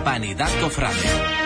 Hispanidad Cofrade.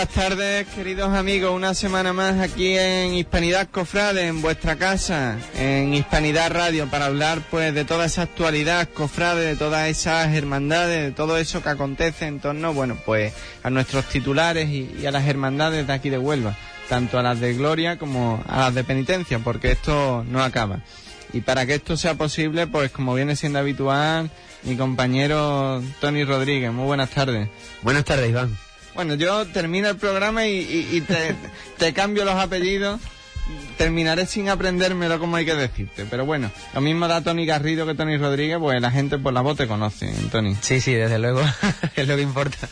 Buenas tardes, queridos amigos. Una semana más aquí en Hispanidad Cofrade, en vuestra casa, en Hispanidad Radio, para hablar pues de toda esa actualidad cofrade, de todas esas hermandades, de todo eso que acontece en torno, bueno, pues a nuestros titulares y, y a las hermandades de aquí de Huelva, tanto a las de gloria como a las de penitencia, porque esto no acaba. Y para que esto sea posible, pues como viene siendo habitual, mi compañero Tony Rodríguez. Muy buenas tardes. Buenas tardes, Iván. Bueno, yo termino el programa y, te, te cambio los apellidos. Terminaré sin aprendérmelo como hay que decirte. Pero bueno, lo mismo da Tony Garrido que Tony Rodríguez, pues la gente por la voz te conoce, Tony. Sí, sí, desde luego, es lo que importa.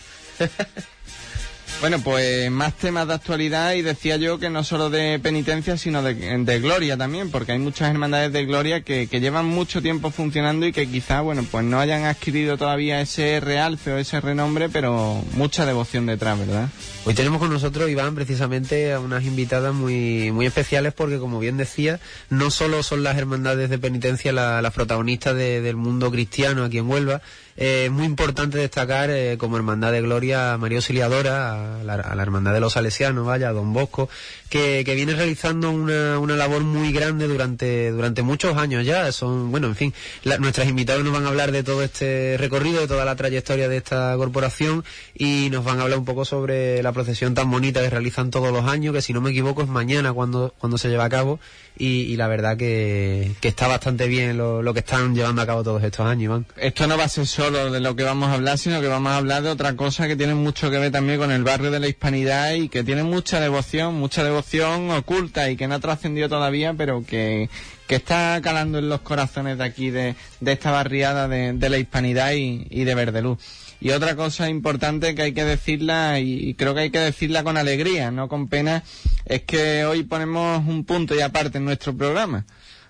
Bueno, pues más temas de actualidad y decía yo que no solo de penitencia, sino de, de gloria también, porque hay muchas hermandades de gloria que, que llevan mucho tiempo funcionando y que quizá, bueno, pues no hayan adquirido todavía ese realce o ese renombre, pero mucha devoción detrás, ¿verdad? Hoy tenemos con nosotros, Iván, precisamente a unas invitadas muy, muy especiales porque, como bien decía, no solo son las hermandades de penitencia la- las protagonistas de- del mundo cristiano aquí en Huelva, eh, es muy importante destacar eh, como hermandad de gloria a María Auxiliadora, la, la hermandad de los salesianos, vaya, Don Bosco, que, que viene realizando una, una labor muy grande durante, durante muchos años ya. Son, bueno, en fin, la- nuestras invitadas nos van a hablar de todo este recorrido, de toda la trayectoria de esta corporación y nos van a hablar un poco sobre la procesión tan bonita que realizan todos los años, que si no me equivoco es mañana cuando, cuando se lleva a cabo y, y la verdad que, que está bastante bien lo, lo que están llevando a cabo todos estos años, Iván. Esto no va a ser solo de lo que vamos a hablar, sino que vamos a hablar de otra cosa que tiene mucho que ver también con el barrio de la hispanidad y que tiene mucha devoción, mucha devoción oculta y que no ha trascendido todavía, pero que, que está calando en los corazones de aquí, de, de esta barriada de, de la hispanidad y, y de Verdeluz. Y otra cosa importante que hay que decirla, y creo que hay que decirla con alegría, no con pena, es que hoy ponemos un punto y aparte en nuestro programa.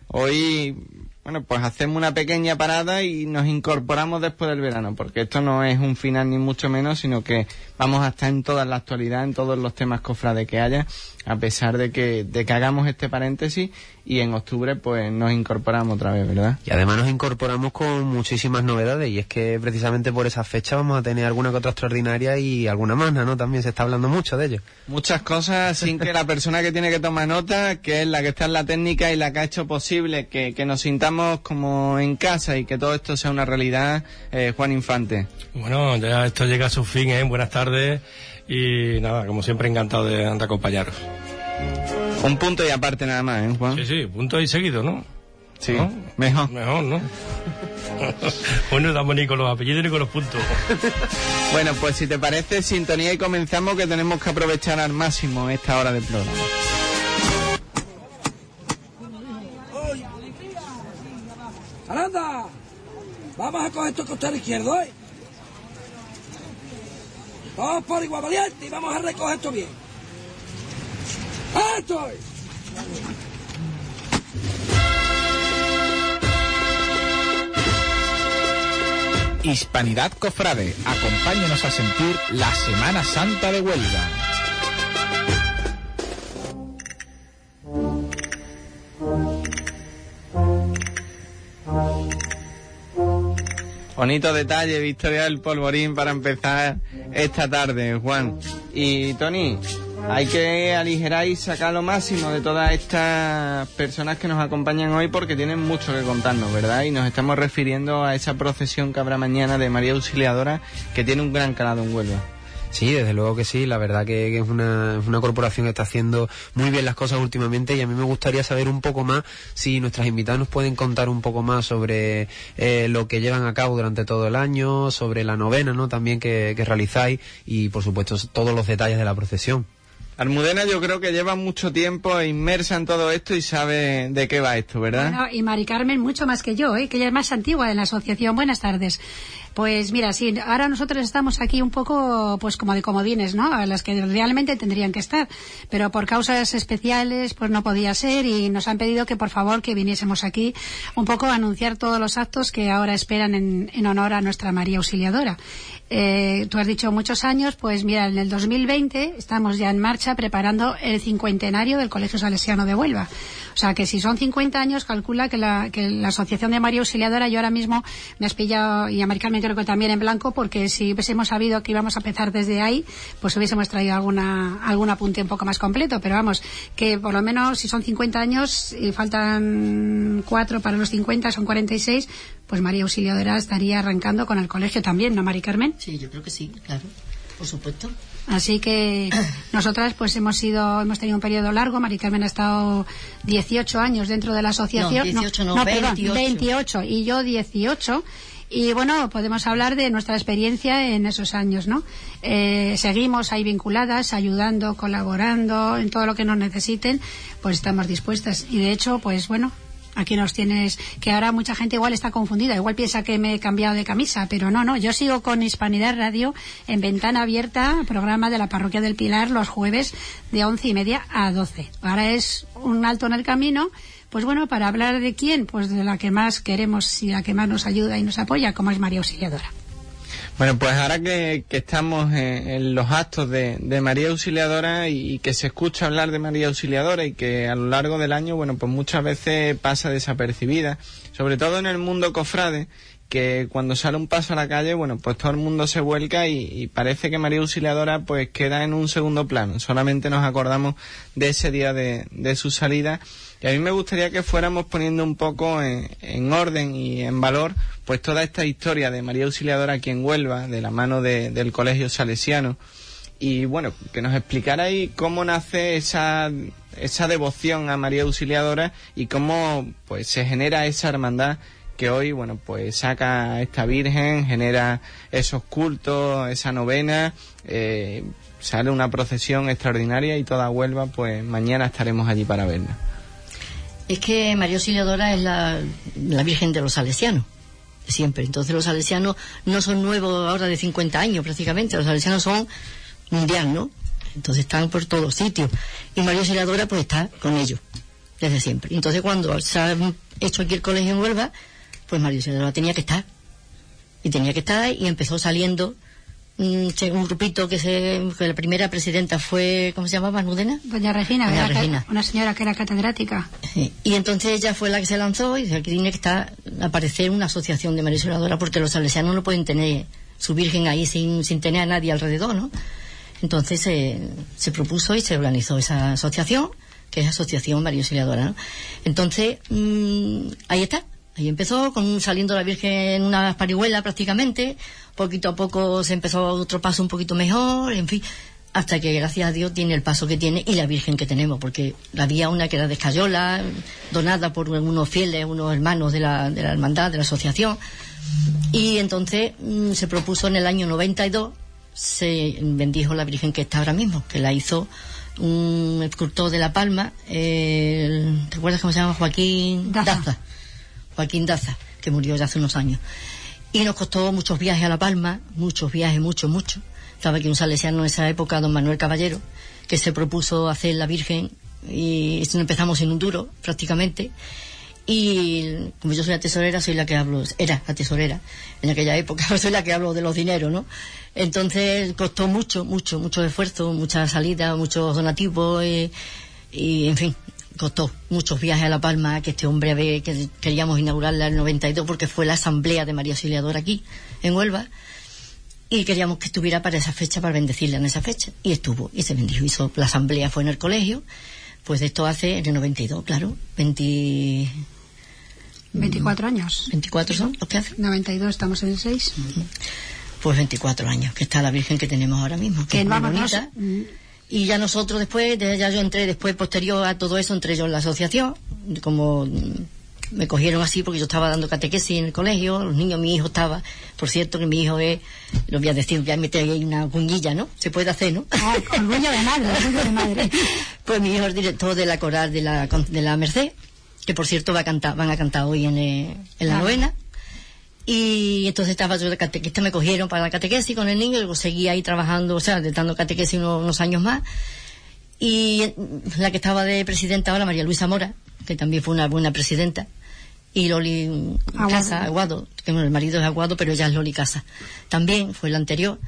Hoy, bueno, pues hacemos una pequeña parada y nos incorporamos después del verano, porque esto no es un final ni mucho menos, sino que vamos a estar en toda la actualidad, en todos los temas cofrades que haya, a pesar de que, de que hagamos este paréntesis y en octubre pues nos incorporamos otra vez, ¿verdad? Y además nos incorporamos con muchísimas novedades y es que precisamente por esa fecha vamos a tener alguna que otra extraordinaria y alguna más, ¿no? También se está hablando mucho de ello. Muchas cosas sin que la persona que tiene que tomar nota, que es la que está en la técnica y la que ha hecho posible que, que nos sintamos como en casa y que todo esto sea una realidad, eh, Juan Infante. Bueno, ya esto llega a su fin, ¿eh? Buenas tardes y nada, como siempre encantado de, de acompañaros. Un punto y aparte nada más, ¿eh, Juan? Sí, sí, punto y seguido, ¿no? Sí, ¿No? mejor. Mejor, ¿no? bueno, damos ni con los apellidos ni con los puntos. Bueno, pues si te parece, sintonía y comenzamos que tenemos que aprovechar al máximo esta hora del programa. ¡Aranda! Vamos a coger tu costado izquierdo, ¿eh? Vamos por igual valiente y vamos a recoger esto bien. ¡Esto es! Hispanidad Cofrade, acompáñenos a sentir la Semana Santa de Huelva. Bonito detalle, Victoria del Polvorín para empezar esta tarde, Juan. Y Tony, hay que aligerar y sacar lo máximo de todas estas personas que nos acompañan hoy porque tienen mucho que contarnos, ¿verdad? Y nos estamos refiriendo a esa procesión que habrá mañana de María Auxiliadora que tiene un gran calado en Huelva. Sí, desde luego que sí. La verdad que, que es, una, es una corporación que está haciendo muy bien las cosas últimamente y a mí me gustaría saber un poco más si nuestras invitadas nos pueden contar un poco más sobre eh, lo que llevan a cabo durante todo el año, sobre la novena, ¿no? También que, que realizáis y, por supuesto, todos los detalles de la procesión. Almudena yo creo que lleva mucho tiempo inmersa en todo esto y sabe de qué va esto, ¿verdad? Bueno, y Mari Carmen mucho más que yo, ¿eh? que ella es más antigua en la asociación. Buenas tardes. Pues mira, sí, ahora nosotros estamos aquí un poco, pues como de comodines, ¿no? A las que realmente tendrían que estar. Pero por causas especiales, pues no podía ser y nos han pedido que por favor que viniésemos aquí un poco a anunciar todos los actos que ahora esperan en, en honor a nuestra María Auxiliadora. Eh, tú has dicho muchos años, pues mira, en el 2020 estamos ya en marcha preparando el cincuentenario del Colegio Salesiano de Huelva. O sea que si son 50 años, calcula que la, que la Asociación de María Auxiliadora, yo ahora mismo me has pillado, y a Maricarmen creo que también en blanco, porque si hubiésemos sabido que íbamos a empezar desde ahí, pues hubiésemos traído alguna, algún apunte un poco más completo. Pero vamos, que por lo menos si son 50 años y faltan cuatro para los 50, son 46, pues María Auxiliadora estaría arrancando con el colegio también, ¿no, Mari Carmen? Sí, yo creo que sí, claro, por supuesto. Así que nosotras pues hemos sido, hemos tenido un periodo largo. Mari Carmen ha estado 18 años dentro de la asociación. No, 18 no, perdón, 28. 28 y yo 18. Y bueno, podemos hablar de nuestra experiencia en esos años, ¿no? Eh, seguimos ahí vinculadas, ayudando, colaborando, en todo lo que nos necesiten, pues estamos dispuestas. Y de hecho, pues bueno, aquí nos tienes, que ahora mucha gente igual está confundida, igual piensa que me he cambiado de camisa, pero no, no, yo sigo con Hispanidad Radio en ventana abierta, programa de la Parroquia del Pilar los jueves de once y media a doce. Ahora es un alto en el camino, pues bueno, para hablar de quién, pues de la que más queremos y la que más nos ayuda y nos apoya, como es María Auxiliadora. Bueno, pues ahora que, estamos en, los actos de, de María Auxiliadora y, y que se escucha hablar de María Auxiliadora y que a lo largo del año, bueno, pues muchas veces pasa desapercibida, sobre todo en el mundo cofrade, que cuando sale un paso a la calle, bueno, pues todo el mundo se vuelca y, parece que María Auxiliadora pues queda en un segundo plano. Solamente nos acordamos de ese día de, de su salida. Y a mí me gustaría que fuéramos poniendo un poco en, en orden y en valor pues toda esta historia de María Auxiliadora aquí en Huelva, de la mano de- del Colegio Salesiano. Y bueno, que nos explicara ahí cómo nace esa, esa devoción a María Auxiliadora y cómo pues se genera esa hermandad que hoy, bueno, pues saca a esta Virgen, genera esos cultos, esa novena, eh, sale una procesión extraordinaria y toda Huelva, pues mañana estaremos allí para verla. Es que María Auxiliadora es la, la Virgen de los Salesianos, siempre. Entonces los salesianos no son nuevos ahora de 50 años prácticamente, los salesianos son mundial, ¿no? Entonces están por todos sitios. Y María Auxiliadora pues está con ellos, desde siempre. Entonces cuando se ha hecho aquí el colegio en Huelva, pues María Auxiliadora tenía que estar. Y tenía que estar y empezó saliendo che- un grupito que se que la primera presidenta fue, ¿cómo se llamaba? ¿Nudena? Doña Regina, Doña era Regina. una señora que era catedrática. Sí. Y entonces ella fue la que se lanzó y dice, aquí tiene que estar, aparecer una asociación de María Auxiliadora porque los salesianos no pueden tener su virgen ahí sin, sin tener a nadie alrededor, ¿no? Entonces eh, se propuso y se organizó esa asociación, que es Asociación María Auxiliadora, ¿no? Entonces, mm, ahí está. Ahí empezó, con saliendo la Virgen en una parihuela prácticamente. Poquito a poco se empezó otro paso un poquito mejor, en fin. Hasta que, gracias a Dios, tiene el paso que tiene y la Virgen que tenemos. Porque había una que era de Escayola, donada por unos fieles, unos hermanos de la, de la hermandad, de la asociación. Y entonces mm, se propuso en el año 92, se bendijo la Virgen que está ahora mismo, que la hizo un escultor de La Palma, el- ¿te acuerdas cómo se llama? Joaquín Daza. Joaquín Daza, que murió ya hace unos años. Y nos costó muchos viajes a La Palma, muchos viajes, muchos, muchos. Estaba aquí un salesiano en esa época, don Manuel Caballero, que se propuso hacer la Virgen y empezamos en un duro, prácticamente. Y como yo soy la tesorera, soy la que hablo, era la tesorera en aquella época, soy la que hablo de los dineros, ¿no? Entonces costó mucho, mucho, mucho esfuerzo, mucha salida, muchos donativos y, y, en fin, costó muchos viajes a La Palma, que este hombre a ver, que queríamos inaugurarla en el 92 porque fue la asamblea de María Auxiliadora aquí, en Huelva, y queríamos que estuviera para esa fecha, para bendecirla en esa fecha, y estuvo, y se bendijo, hizo, la asamblea fue en el colegio, pues de esto hace en el 92, claro, 20, 24 años. 24 son los que hacen. 92, estamos en el 6. Pues 24 años, que está la Virgen que tenemos ahora mismo, que Que es muy bonita. Y ya nosotros después, de- ya yo entré después, posterior a todo eso, entré yo en la asociación, como mm, me cogieron así porque yo estaba dando catequesis en el colegio, los niños, mi hijo estaba, por cierto que mi hijo es, lo voy a decir, voy a meter ahí una cuñilla, ¿no? Se puede hacer, ¿no? Ah, orgullo de madre, orgullo de madre. Pues mi hijo es director de la coral de la, de la Merced, que por cierto va a cantar, van a cantar hoy en, eh, en la novena. Y entonces estaba yo de catequista, me cogieron para la catequesis con el niño, y luego seguí ahí trabajando, o sea, dando catequesis unos, unos años más. Y la que estaba de presidenta ahora, María Luisa Mora, que también fue una buena presidenta, y Loli Aguado. Casa, Aguado, que bueno, el marido es Aguado, pero ella es Loli Casa. También fue la anterior.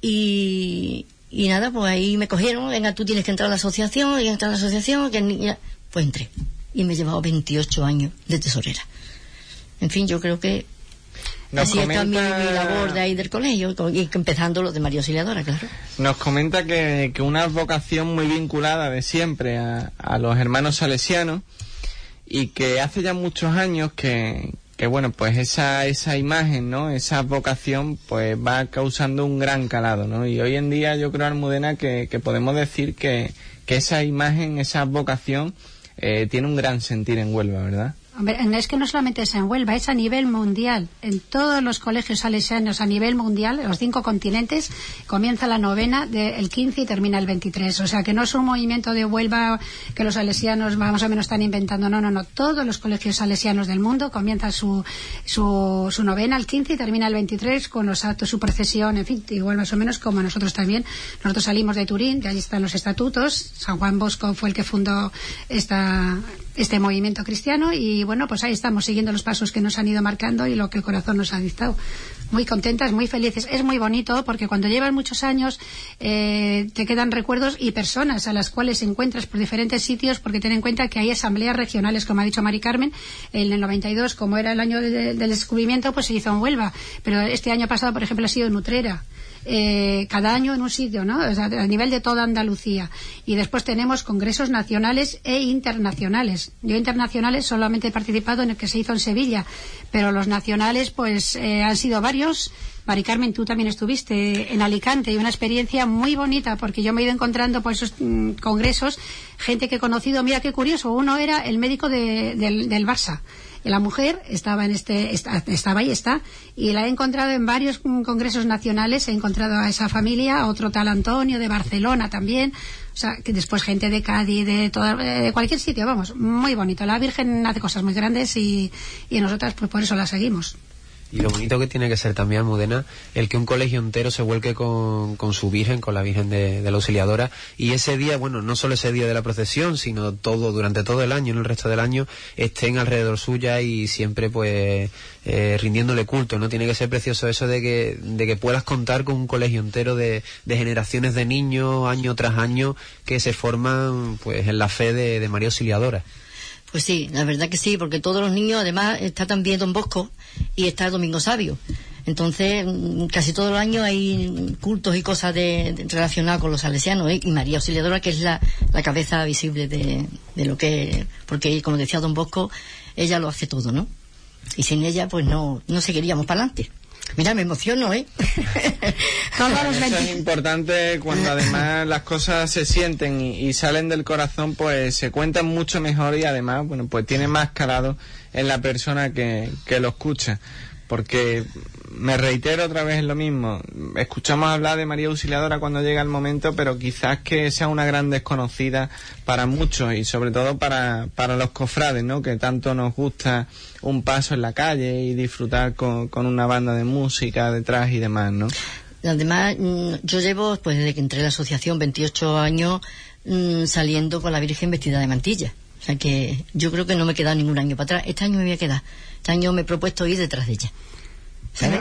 Y, y nada, pues ahí me cogieron, venga, tú tienes que entrar a la asociación, que entrar a la asociación, que el niño- pues entré. Y me he llevado 28 años de tesorera. En fin, yo creo que Nos así está mi, comenta- mi labor de ahí del colegio, y empezando lo de María Auxiliadora, claro. Nos comenta que, que una vocación muy vinculada de siempre a, a los hermanos salesianos y que hace ya muchos años que, que bueno, pues esa, esa imagen, ¿no? Esa vocación, pues va causando un gran calado, ¿no? Y hoy en día yo creo, Almudena, que, que podemos decir que, que esa imagen, esa vocación, eh, tiene un gran sentir en Huelva, ¿verdad? Es que no solamente es en Huelva, es a nivel mundial. En todos los colegios salesianos a nivel mundial, los cinco continentes, comienza la novena del 15 y termina el 23. O sea, que no es un movimiento de Huelva que los salesianos más o menos están inventando. No, no, no. Todos los colegios salesianos del mundo comienzan su, su, su novena el 15 y termina el 23 con los actos, su procesión, en fin, igual más o menos como nosotros también. Nosotros salimos de Turín, que allí están los estatutos. San Juan Bosco fue el que fundó esta, este movimiento cristiano y bueno, pues ahí estamos siguiendo los pasos que nos han ido marcando y lo que el corazón nos ha dictado. Muy contentas, muy felices. Es muy bonito porque cuando llevas muchos años eh, te quedan recuerdos y personas a las cuales encuentras por diferentes sitios porque ten en cuenta que hay asambleas regionales, como ha dicho Mari Carmen, en el 92, como era el año de- del descubrimiento, pues se hizo en Huelva. Pero este año pasado, por ejemplo, ha sido en eh, cada año en un sitio, ¿no? A nivel de toda Andalucía. Y después tenemos congresos nacionales e internacionales. Yo internacionales solamente he participado en el que se hizo en Sevilla, pero los nacionales, pues, eh, han sido varios. Mari Carmen, tú también estuviste en Alicante y una experiencia muy bonita porque yo me he ido encontrando por esos mm, congresos gente que he conocido. Mira qué curioso, uno era el médico de- del, del Barça. La mujer estaba en este, esta- estaba ahí está, y la he encontrado en varios congresos nacionales. He encontrado a esa familia, a otro tal Antonio de Barcelona también. O sea, que después gente de Cádiz, de, toda, eh, de cualquier sitio, vamos, muy bonito. La Virgen hace cosas muy grandes y, y nosotras, pues por eso la seguimos. Y lo bonito que tiene que ser también, Almudena, el que un colegio entero se vuelque con, con su Virgen, con la Virgen de, de la Auxiliadora, y ese día, bueno, no solo ese día de la procesión, sino todo, durante todo el año, en el resto del año, estén alrededor suya y siempre, pues, eh, rindiéndole culto, ¿no? Tiene que ser precioso eso de que, de que puedas contar con un colegio entero de, de generaciones de niños, año tras año, que se forman, pues, en la fe de, de María Auxiliadora. Pues sí, la verdad que sí, porque todos los niños, además, está también Don Bosco y está Domingo Sabio. Entonces, mm, casi todo el año hay cultos y cosas de- relacionadas con los salesianos, ¿eh? y María Auxiliadora, que es la, la cabeza visible de, de lo que, porque como decía Don Bosco, ella lo hace todo, ¿no? Y sin ella, pues no, no seguiríamos para adelante. Mira, me emociono, ¿eh? Todos los Eso es 20 importante cuando además las cosas se sienten y, y salen del corazón, pues se cuentan mucho mejor y además, bueno, pues tiene más calado en la persona que, que lo escucha. Porque me reitero otra vez en lo mismo. Escuchamos hablar de María Auxiliadora cuando llega el momento, pero quizás que sea una gran desconocida para muchos y sobre todo para, para los cofrades, ¿no? Que tanto nos gusta un paso en la calle y disfrutar con, con una banda de música detrás y demás, ¿no? Además, mm, yo llevo, pues desde que entré en la asociación, 28 años mm, saliendo con la Virgen vestida de mantilla. O sea que yo creo que no me he quedado ningún año para atrás. Este año me voy a quedar. Este año me he propuesto ir detrás de ella. ¿Sabes?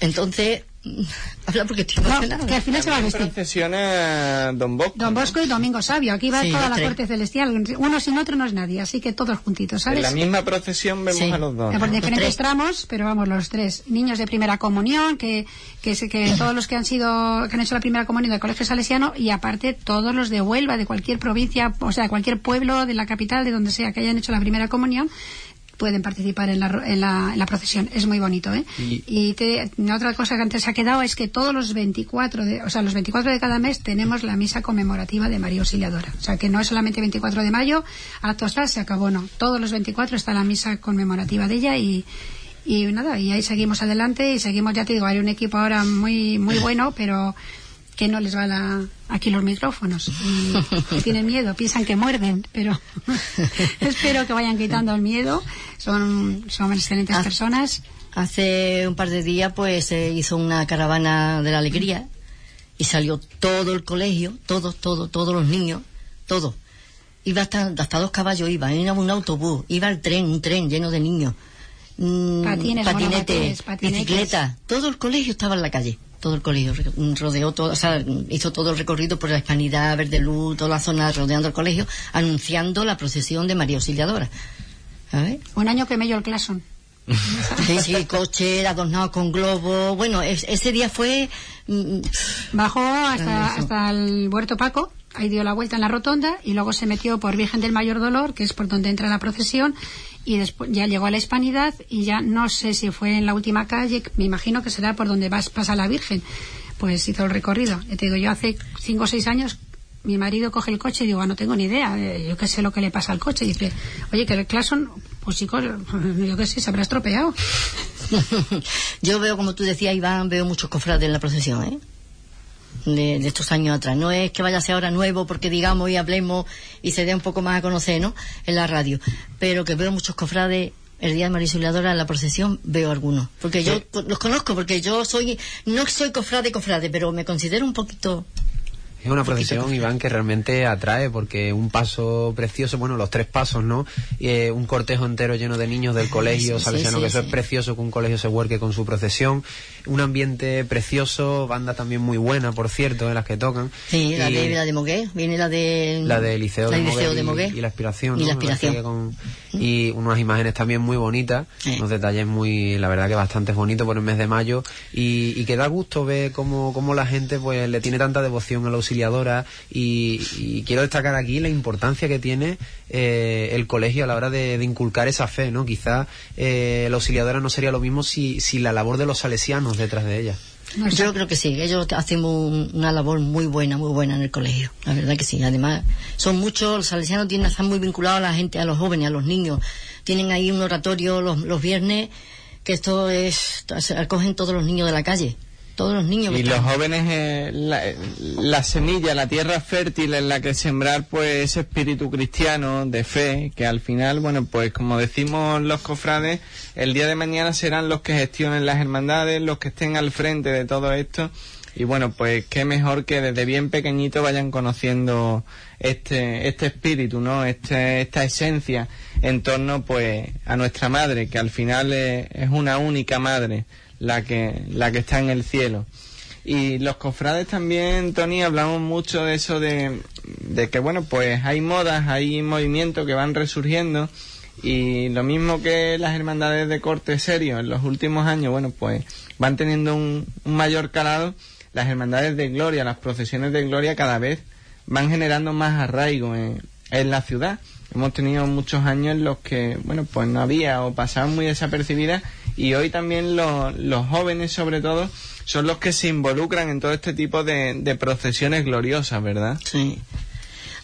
Entonces, habla porque estoy No, que al final se va a vestir. procesiona Don Bosco. Don ¿no? Bosco y Domingo Sabio. Aquí va Sí, toda la corte celestial. Uno sin otro no es nadie, así que todos juntitos, En ¿sabes? la misma procesión vemos Sí. a los dos. Eh, Por ¿no? diferentes tramos, pero vamos, los tres. Niños de primera comunión, que, que, todos los que han sido, que han hecho la primera comunión del Colegio Salesiano, y aparte todos los de Huelva, de cualquier provincia, o sea, cualquier pueblo de la capital, de donde sea, que hayan hecho la primera comunión, pueden participar en la, en la, en la procesión. Es muy bonito, ¿eh? Y, te- otra cosa que antes se ha quedado es que todos los 24 de, o sea, los 24 de cada mes tenemos la misa conmemorativa de María Auxiliadora. O sea, que no es solamente 24 de mayo, actos tal, se acabó, no. Todos los 24 está la misa conmemorativa de ella y, y nada, y ahí seguimos adelante y seguimos, ya te digo, hay un equipo ahora muy, muy bueno, pero que no les va la, aquí los micrófonos y tienen miedo, piensan que muerden, pero espero que vayan quitando el miedo. Son, son excelentes Ah. personas. Hace un par de días pues se hizo una caravana de la alegría y salió todo el colegio, todos, todos, todos los niños, todos. Iba hasta, hasta dos caballos, iba, iba un autobús, iba el tren, un tren lleno de niños. Mm, Patines, patinete, monopatines, patinetes. bicicleta, todo el colegio estaba en la calle, todo el colegio, rodeó todo, o sea, hizo todo el recorrido por la Hispanidad, Verde Luz, toda la zona rodeando el colegio, anunciando la procesión de María Auxiliadora. ¿Sabes? Un año que me dio el Clason. Sí, sí, coche adornado con globos. Bueno, es- ese día fue. mm, Bajó hasta, hasta el Huerto Paco, ahí dio la vuelta en la rotonda y luego se metió por Virgen del Mayor Dolor, que es por donde entra la procesión, y después ya llegó a la Hispanidad y ya no sé si fue en la última calle, me imagino que será por donde vas, pasa la Virgen. Pues hizo el recorrido. Te digo, yo hace cinco o seis años mi marido coge el coche y digo, "Ah, no tengo ni idea, eh, yo qué sé lo que le pasa al coche. Y dice, oye, que el Clason, pues chicos, yo qué sé, se habrá estropeado. Yo veo, como tú decías, Iván, veo muchos cofrades en la procesión, ¿eh? De, de estos años atrás. No es que vaya a ser ahora nuevo porque digamos y hablemos y se dé un poco más a conocer, ¿no? En la radio. Pero que veo muchos cofrades el día de María en la procesión veo algunos. Porque yo los conozco, porque yo soy, no soy cofrade, cofrade, pero me considero un poquito Es una procesión, Iván, que realmente atrae, porque un paso precioso, bueno, los tres pasos, ¿no? Eh, un cortejo entero lleno de niños del colegio sí, salesiano, sí, que eso es precioso, que un colegio se huerque con su procesión. Un ambiente precioso, banda también muy buena, por cierto, en las que tocan. Sí, la Y de, la de Mogué, viene la de... la de Liceo, la de, Mogué. Y, la aspiración, Y la aspiración. con- y unas imágenes también muy bonitas, unos detalles muy, la verdad que bastante bonitos por el mes de mayo y, y que da gusto ver cómo, cómo la gente pues le tiene tanta devoción a la auxiliadora y, y quiero destacar aquí la importancia que tiene eh, el colegio a la hora de, de inculcar esa fe, ¿no? Quizá eh, la auxiliadora no sería lo mismo si, si la labor de los salesianos detrás de ella. Yo creo que sí, ellos hacen un- una labor muy buena, muy buena en el colegio. La verdad que sí. Además, son muchos, los salesianos tienen, están muy vinculados a la gente, a los jóvenes, a los niños. Tienen ahí un oratorio los, los viernes, que esto es, se acogen todos los niños de la calle. Todos los niños. que Y los jóvenes, eh, la, la semilla, la tierra fértil en la que sembrar pues ese espíritu cristiano de fe, que al final, bueno, pues como decimos los cofrades, el día de mañana serán los que gestionen las hermandades, los que estén al frente de todo esto. Y bueno, pues qué mejor que desde bien pequeñito vayan conociendo este, este espíritu, ¿no? Este, esta esencia en torno pues a nuestra madre, que al final es, es una única madre la que, la que está en el cielo. Y los cofrades también, Tony, hablamos mucho de eso de, de que, bueno, pues hay modas, hay movimientos que van resurgiendo y lo mismo que las hermandades de corte serio en los últimos años, bueno, pues van teniendo un, mayor calado, las hermandades de gloria, las procesiones de gloria cada vez van generando más arraigo en, en la ciudad. Hemos tenido muchos años en los que, bueno, pues no había o pasaban muy desapercibidas y hoy también los, los jóvenes, sobre todo, son los que se involucran en todo este tipo de, de procesiones gloriosas, ¿verdad? Sí.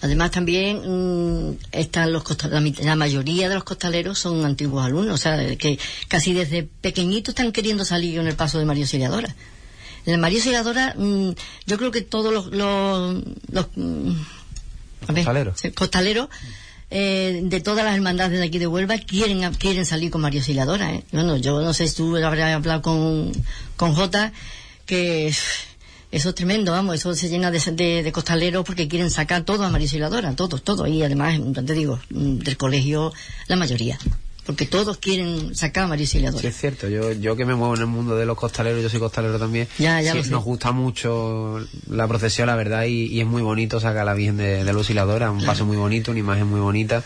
Además también mm, están los la, la mayoría de los costaleros son antiguos alumnos, o sea, que casi desde pequeñitos están queriendo salir en el paso de María Auxiliadora. En la María Auxiliadora, mm, yo creo que todos los, los, los, mm, costaleros eh, de todas las hermandades de aquí de Huelva quieren quieren salir con María Auxiliadora. ¿eh? Bueno, yo no sé si tú habrás hablado con, con Jota, que eso es tremendo, vamos, eso se llena de, de, costaleros porque quieren sacar todo a María Auxiliadora, todos, todos. Y además, te digo, mm, del colegio, la mayoría. Porque todos quieren sacar a María Auxiliadora. Sí, es cierto. Yo, yo que me muevo en el mundo de los costaleros, yo soy costalero también. Ya, ya sí. Nos gusta mucho la procesión, la verdad, y, y es muy bonito sacar a la Virgen de, de la Osciladora, un paso muy bonito, una imagen muy bonita,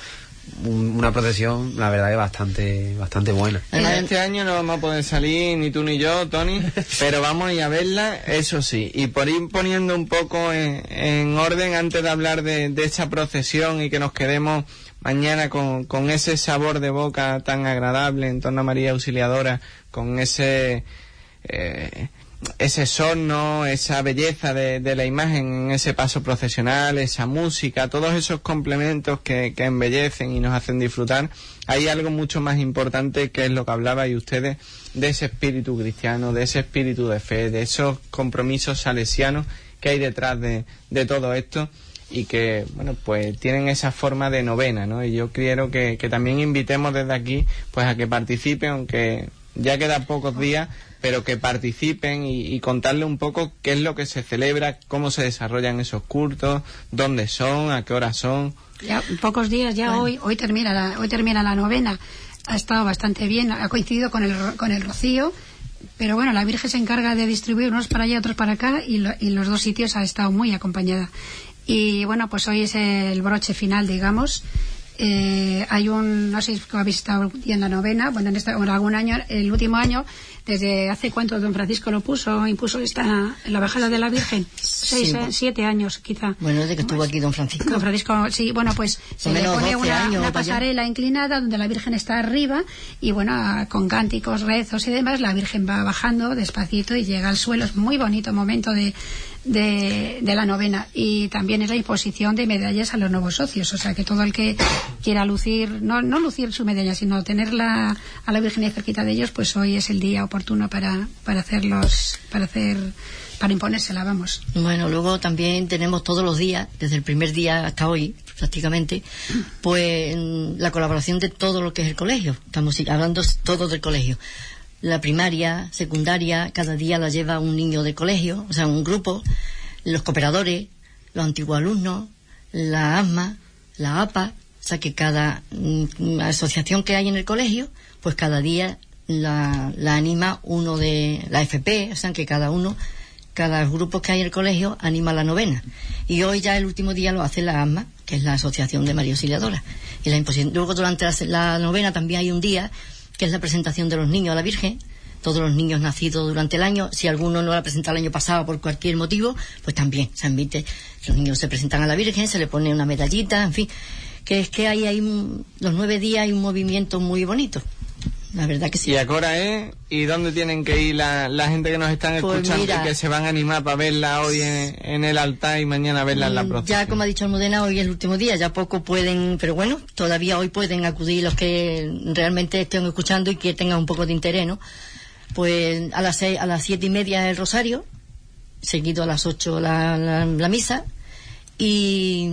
un- una procesión, la verdad, que bastante, bastante buena. Este año no vamos a poder salir ni tú ni yo, Tony, pero vamos a ir a verla, eso sí, y por ir poniendo un poco en, en orden antes de hablar de, de esa procesión y que nos quedemos mañana con, con ese sabor de boca tan agradable en torno a María Auxiliadora, con ese... eh, ese sonno, esa belleza de, de la imagen en ese paso procesional, esa música, todos esos complementos que, que embellecen y nos hacen disfrutar, hay algo mucho más importante que es lo que hablabais ustedes de ese espíritu cristiano, de ese espíritu de fe, de esos compromisos salesianos que hay detrás de, de todo esto y que, bueno, pues tienen esa forma de novena, ¿no? Y yo quiero que, que también invitemos desde aquí, pues a que participen, aunque ya quedan pocos días, pero que participen y, y contarle un poco qué es lo que se celebra, cómo se desarrollan esos cultos, dónde son, a qué hora son. Ya pocos días, ya hoy, hoy termina la, hoy termina la novena. Ha estado bastante bien, ha coincidido con el, con el rocío, pero bueno, la Virgen se encarga de distribuir unos para allá, otros para acá, y, lo- y los dos sitios ha estado muy acompañada. Y bueno, pues hoy es el broche final, digamos. Eh, hay un, no sé si habéis estado en la novena, bueno, en, esta, en algún año, el último año, desde hace cuánto don Francisco lo puso, impuso esta, la bajada de la Virgen, seis, Sí. eh, siete años quizá. Bueno, desde que estuvo aquí don Francisco. Don Francisco, sí, bueno, pues se le pone 12 una, años pasarela inclinada donde la Virgen está arriba y bueno, con cánticos, rezos y demás, la Virgen va bajando despacito y llega al suelo. Es muy bonito momento de, de, de la novena. Y también es la imposición de medallas a los nuevos socios. O sea que todo el que quiera lucir, no, no lucir su medalla, sino tenerla a la Virgen cerquita de ellos, pues hoy es el día oportuno para, para hacerlos, para hacer, para imponérsela, vamos. Bueno, luego también tenemos todos los días, desde el primer día hasta hoy, prácticamente, pues mm, la colaboración de todo lo que es el colegio. Estamos hablando todo del colegio. La primaria, secundaria, cada día la lleva un niño del colegio, o sea, un grupo, los cooperadores, los antiguos alumnos, la ASMA, la APA, o sea que cada mm, asociación que hay en el colegio, pues cada día la, la anima uno de la FP, o sea que cada uno cada grupo que hay en el colegio anima la novena. Y hoy ya el último día lo hace la ASMA, que es la Asociación de María Auxiliadora. Y la imposi- Luego durante la novena también hay un día es la presentación de los niños a la Virgen. Todos los niños nacidos durante el año, si alguno no la presenta el año pasado por cualquier motivo, pues también se admite. Los niños se presentan a la Virgen, se le pone una medallita, en fin. Que es que hay, hay los nueve días hay un movimiento muy bonito. La verdad que sí. ¿Y a qué hora es? ¿Y dónde tienen que ir la, la gente que nos están Pues escuchando mira. y que se van a animar para verla hoy en, en el altar y mañana verla en la Mm, procesión? Ya, como ha dicho Almudena, hoy es el último día, ya poco pueden, pero bueno, todavía hoy pueden acudir los que realmente estén escuchando y que tengan un poco de interés, ¿no? Pues a las seis, a las siete y media el rosario, seguido a las ocho la, la, la misa y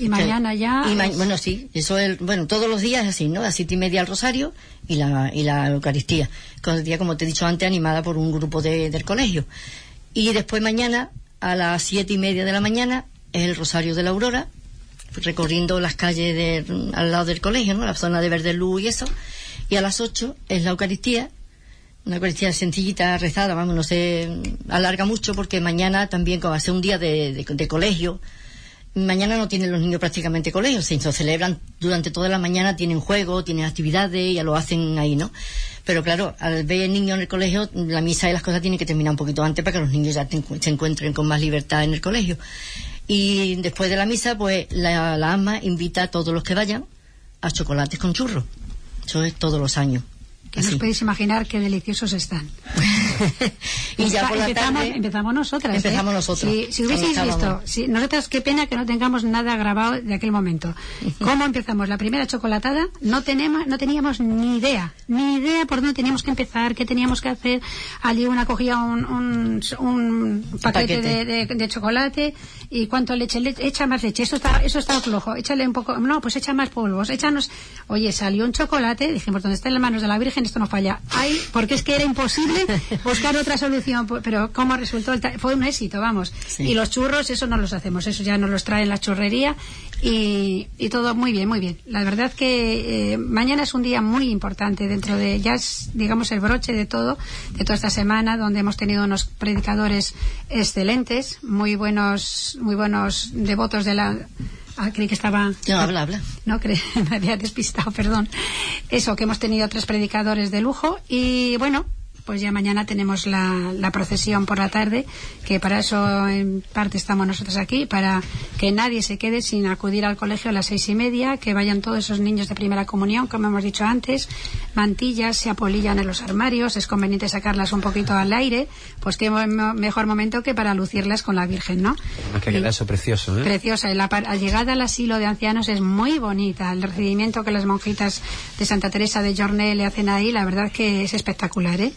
Y mañana ya. y ma- es- bueno, sí, eso es, bueno, todos los días es así, ¿no? A siete y media el rosario y la, y la Eucaristía. Día, como te he dicho antes, animada por un grupo de- del colegio. Y después mañana, a las siete y media de la mañana, es el rosario de la Aurora, recorriendo las calles de, al lado del colegio, ¿no? La zona de Verde Luz y eso. Y a las ocho es la Eucaristía, una Eucaristía sencillita, rezada, vamos, no se alarga mucho porque mañana también, como va a ser un día de, de- de colegio, mañana no tienen los niños prácticamente colegio, se celebran durante toda la mañana, tienen juegos, tienen actividades, ya lo hacen ahí, ¿no? Pero claro, al ver niños en el colegio, la misa y las cosas tienen que terminar un poquito antes para que los niños ya te se encuentren con más libertad en el colegio. Y después de la misa, pues la, la AMA invita a todos los que vayan a chocolates con churros. Eso es todos los años. Que no os podéis imaginar qué deliciosos están. y ya por la empezamos, tarde empezamos nosotras. ¿eh? Empezamos nosotros. Si, si hubieseis visto, si, nosotras qué pena que no tengamos nada grabado de aquel momento. ¿Cómo empezamos? La primera chocolatada no tenemos, no teníamos ni idea, ni idea por dónde teníamos que empezar, qué teníamos que hacer. Allí una cogía un, un, un paquete, Paquete. De, de- de chocolate y cuánto leche, Le- echa más leche, esto está, eso está flojo, échale un poco, no, pues echa más polvos, échanos, oye, salió un chocolate, dijimos, ¿dónde está en las manos de la Virgen? Esto no falla. Ay, porque es que era imposible buscar otra solución, pu- pero cómo resultó, el fue un éxito, vamos. Sí. Y los churros, eso no los hacemos, eso ya nos los trae la churrería y, y todo muy bien, muy bien. La verdad que eh, mañana es un día muy importante dentro de, ya es, digamos, el broche de todo, de toda esta semana, donde hemos tenido unos predicadores excelentes, muy buenos, muy buenos devotos de la, ah, creí que estaba, No, habla, habla. no, me había despistado, perdón. Eso, que hemos tenido tres predicadores de lujo y bueno, pues ya mañana tenemos la, la procesión por la tarde, que para eso en parte estamos nosotros aquí, para que nadie se quede sin acudir al colegio a las seis y media, que vayan todos esos niños de primera comunión, como hemos dicho antes, mantillas se apolillan en los armarios, es conveniente sacarlas un poquito al aire, pues qué mejor momento que para lucirlas con la Virgen, ¿no? Además que queda eso precioso, ¿eh? Preciosa. Y la, la llegada al asilo de ancianos es muy bonita. El recibimiento que las monjitas de Santa Teresa de Jorné le hacen ahí, la verdad que es espectacular, ¿eh?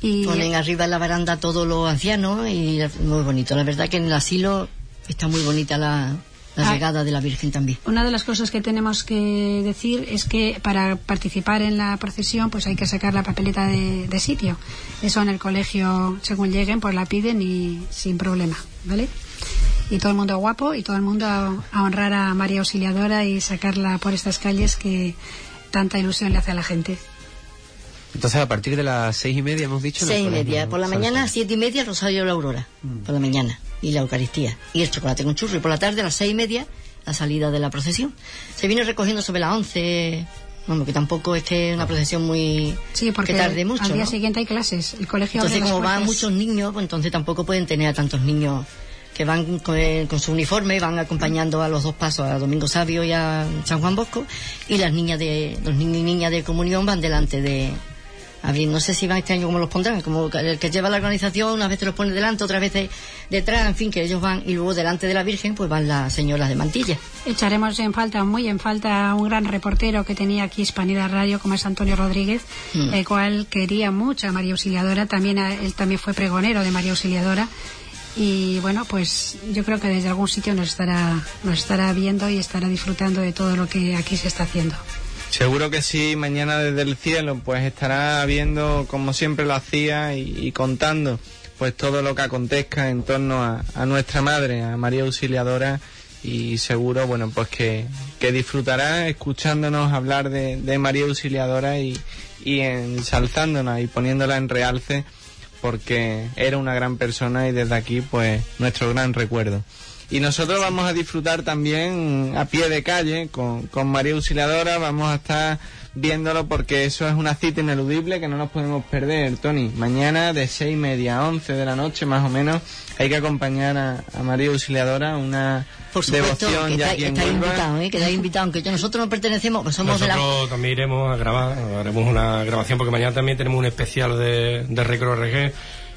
Y Ponen arriba en la baranda todos los ancianos y muy bonito. La verdad que en el asilo está muy bonita la, la Ah. llegada de la Virgen también. Una de las cosas que tenemos que decir es que para participar en la procesión pues hay que sacar la papeleta de, de sitio. Eso en el colegio, según lleguen, pues la piden y sin problema, ¿vale? Y todo el mundo guapo y todo el mundo a, a honrar a María Auxiliadora y sacarla por estas calles que tanta ilusión le hace a la gente. Entonces, a partir de las seis y media hemos dicho. Seis y media. Por la mañana, siete y media, Rosario de la Aurora. Por la mañana. Y la Eucaristía. Y el chocolate con churro. Y por la tarde, a las seis y media, la salida de la procesión. Se viene recogiendo sobre las once. Vamos, que tampoco es que una procesión muy. Sí, porque que tarde mucho. al día ¿no? siguiente hay clases. El colegio Entonces, como van muchos niños, pues entonces tampoco pueden tener a tantos niños que van con, el- con su uniforme, van acompañando a los dos pasos, a Domingo Sabio y a San Juan Bosco, y las niñas de, los niños y niñas de comunión van delante de, abrir, no sé si van este año como los pondrán, como el que lleva la organización, unas veces los pone delante, otras veces detrás, en fin, que ellos van, y luego delante de la Virgen, pues van las señoras de mantilla. Echaremos en falta, muy en falta, a un gran reportero que tenía aquí Hispanidad Radio, como es Antonio Rodríguez, Mm. el cual quería mucho a María Auxiliadora. También a- él también fue pregonero de María Auxiliadora. Y bueno, pues yo creo que desde algún sitio nos estará, nos estará viendo y estará disfrutando de todo lo que aquí se está haciendo. Seguro que sí, mañana desde el cielo, pues estará viendo como siempre lo hacía y, contando pues todo lo que acontezca en torno a, a nuestra madre, a María Auxiliadora y seguro, bueno, pues que, que disfrutará escuchándonos hablar de, de María Auxiliadora y, y ensalzándonos y poniéndola en realce porque era una gran persona y desde aquí pues nuestro gran recuerdo. Y nosotros vamos a disfrutar también a pie de calle con, con María Auxiliadora, vamos a estar viéndolo porque eso es una cita ineludible que no nos podemos perder, Tony. Mañana de seis y media a once de la noche más o menos hay que acompañar a, a María Auxiliadora, una Por supuesto, devoción que ya está, aquí en está invitado, ¿eh? que está invitado, aunque nosotros no pertenecemos, pues somos de la... Nosotros también iremos a grabar, haremos una grabación porque mañana también tenemos un especial de, de Recro RG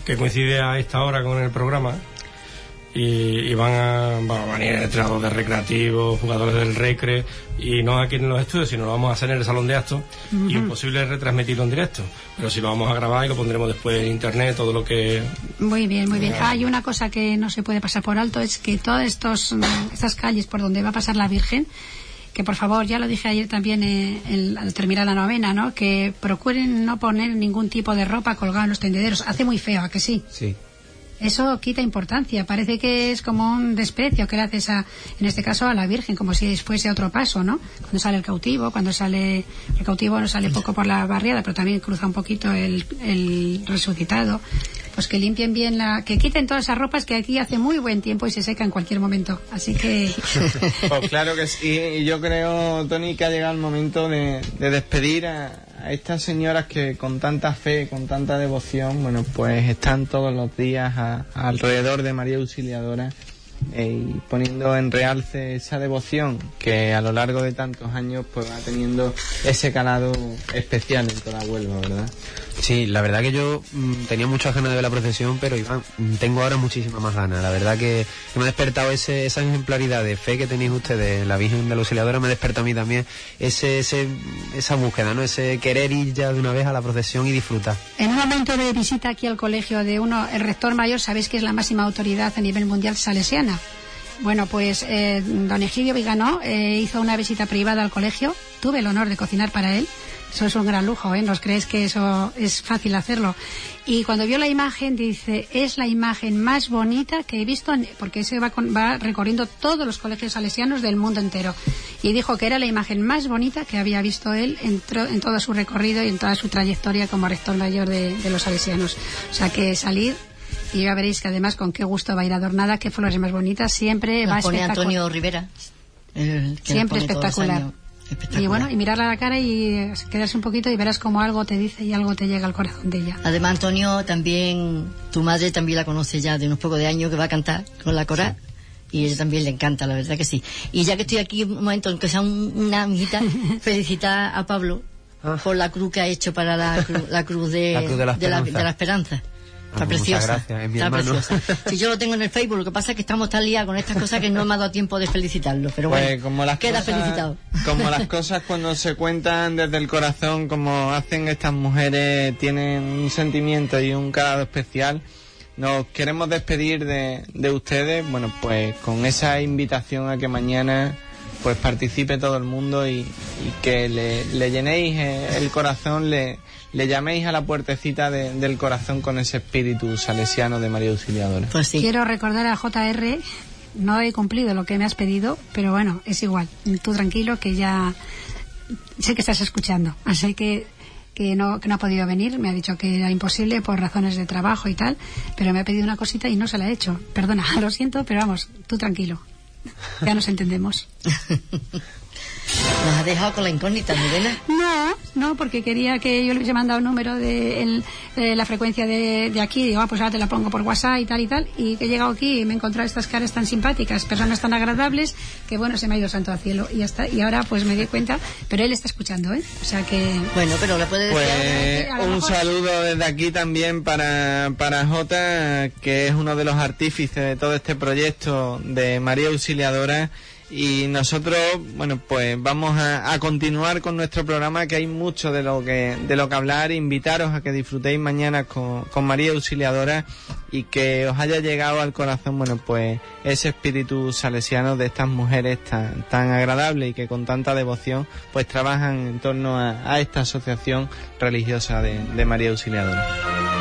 que coincide a esta hora con el programa y, y van, a, van a venir entrenadores de recreativos, jugadores del recre y no aquí en los estudios, sino lo vamos a hacer en el salón de actos y es posible retransmitirlo en directo, pero si lo vamos a grabar y lo pondremos después en internet, todo lo que Muy bien, muy bien. Hay una cosa que no se puede pasar por alto, es que todas estos, mm, estas calles por donde va a pasar la Virgen, que por favor, ya lo dije ayer también eh, el- al terminar la novena, ¿no? Que procuren no poner ningún tipo de ropa colgada en los tendederos. Hace muy feo, ¿a que sí? Sí. Eso quita importancia. Parece que es como un desprecio que le haces a, en este caso, a la Virgen, como si fuese otro paso, ¿no? Cuando sale el cautivo, cuando sale, el cautivo no sale poco por la barriada, pero también cruza un poquito el, resucitado. Pues que limpien bien la, que quiten todas esas ropas que aquí hace muy buen tiempo y se seca en cualquier momento. Así que, Pues claro que sí, y yo creo, Tony, que ha llegado el momento de, de despedir a, a estas señoras que con tanta fe, con tanta devoción, bueno, pues están todos los días a- alrededor de María Auxiliadora eh, y poniendo en realce esa devoción que a lo largo de tantos años pues va teniendo ese calado especial en toda Huelva, ¿verdad? Sí, la verdad que yo mm, tenía muchas ganas de ver la procesión, pero Iván, mm, tengo ahora muchísimas más ganas. La verdad que, me ha despertado ese, esa ejemplaridad de fe que tenéis ustedes, la Virgen de la Auxiliadora, me ha despertado a mí también ese, ese, esa búsqueda, ¿no? Ese querer ir ya de una vez a la procesión y disfrutar. en un momento de visita aquí al colegio de uno, el rector mayor, sabéis que es la máxima autoridad a nivel mundial salesiana. Bueno, pues eh, don Egidio Viganó eh, hizo una visita privada al colegio. Tuve el honor de cocinar para él. Eso es un gran lujo, ¿eh? ¿No os creéis que eso es fácil hacerlo? Y cuando vio la imagen, dice, es la imagen más bonita que he visto, en-", porque se va, con- va recorriendo todos los colegios salesianos del mundo entero. Y dijo que era la imagen más bonita que había visto él en, tro- en todo su recorrido y en toda su trayectoria como rector mayor de, de los salesianos. O sea que salir y ya veréis que además con qué gusto va a ir adornada, qué flores más bonitas, siempre va espectacular. Antonio Rivera. el que las Siempre espectacular. Y bueno, y mirarla a la cara y eh, quedarse un poquito y verás como algo te dice y algo te llega al corazón de ella. Además, Antonio, también, tu madre también la conoce ya de unos pocos de años que va a cantar con la coral. Y ella también le encanta, la verdad que sí. Y ya que estoy aquí un momento, aunque sea un- una amiguita, felicitar a Pablo Ah. por la cruz que ha hecho para la, cru- la cruz de La cruz de la esperanza. de la esperanza. Está Ah, preciosa. gracias, es mi está hermano. preciosa. Si yo lo tengo en el Facebook, lo que pasa es que estamos tan liados con estas cosas que no me ha dado tiempo de felicitarlo. Pero Pues bueno, como las queda cosas, felicitado. Como las cosas cuando se cuentan desde el corazón, como hacen estas mujeres, tienen un sentimiento y un calado especial. nos queremos despedir de, de ustedes, bueno, pues con esa invitación a que mañana pues participe todo el mundo y, y que le, le llenéis el corazón, le, le llaméis a la puertecita de- del corazón con ese espíritu salesiano de María Auxiliadora. Pues sí. Quiero recordar a JR, no he cumplido lo que me has pedido, pero bueno, es igual. Tú tranquilo que ya sé que estás escuchando. Así que que no, que no ha podido venir, me ha dicho que era imposible por razones de trabajo y tal, pero me ha pedido una cosita y no se la he hecho. Perdona, lo siento, pero vamos, tú tranquilo. Ya nos entendemos. Nos ha dejado con la incógnita, Milena. No, no, porque quería que yo le hubiese mandado un número de el- de la frecuencia de, de aquí. Digo, ah, pues ahora te la pongo por WhatsApp y tal y tal. Y que he llegado aquí y me he encontrado estas caras tan simpáticas, personas tan agradables, que bueno, se me ha ido santo al cielo. Y ya está. Y ahora pues me di cuenta, pero él está escuchando, ¿eh? O sea que. Bueno, pero le puede decir Pues a un mejor- saludo desde aquí también para, para Jota, que es uno de los artífices de todo este proyecto de María Auxiliadora. Y nosotros, bueno, pues vamos a, continuar con nuestro programa, que hay mucho de lo que, de lo que hablar. Invitaros a que disfrutéis mañana con, con María Auxiliadora y que os haya llegado al corazón, bueno, pues ese espíritu salesiano de estas mujeres tan, tan agradables y que con tanta devoción, pues trabajan en torno a, esta asociación religiosa de María Auxiliadora.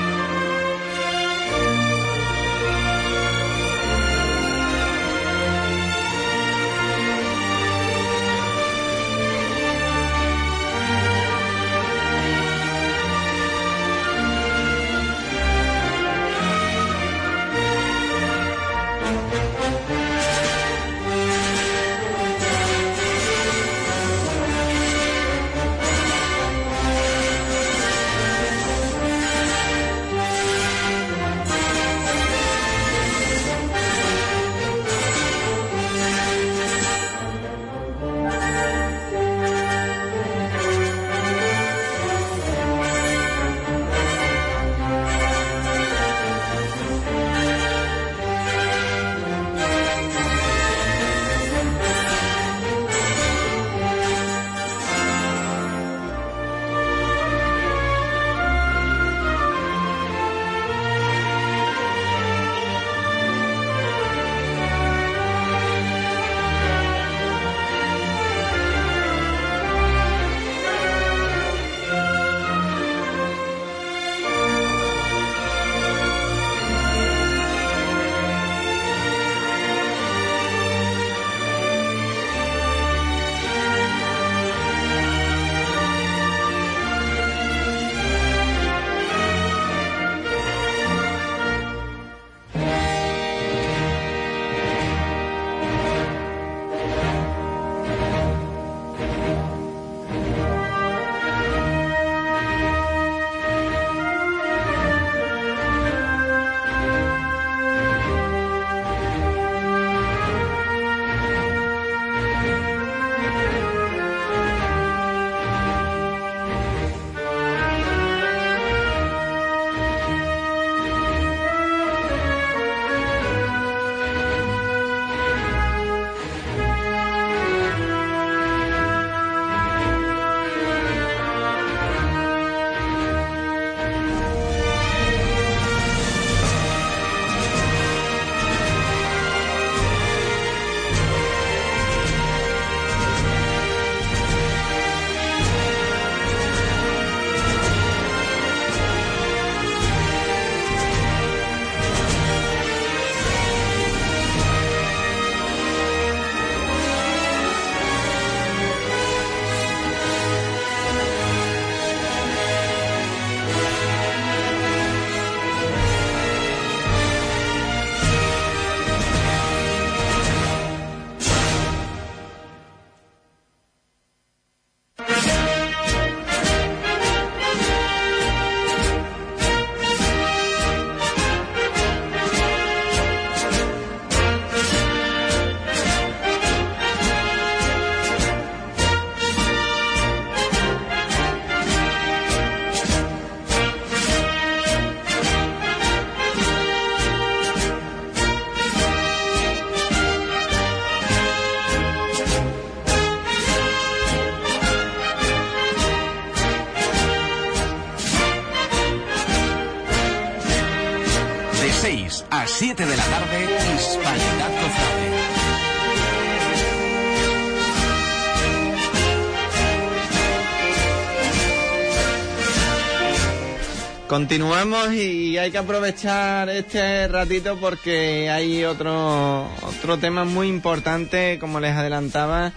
Continuamos y hay que aprovechar este ratito porque hay otro, otro tema muy importante, como les adelantaba,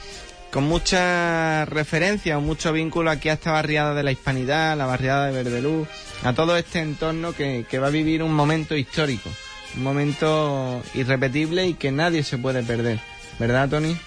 con mucha referencia o mucho vínculo aquí a esta barriada de la Hispanidad, la barriada de Verdeluz, a todo este entorno que, va a vivir un momento histórico, un momento irrepetible y que nadie se puede perder. ¿Verdad, Tony?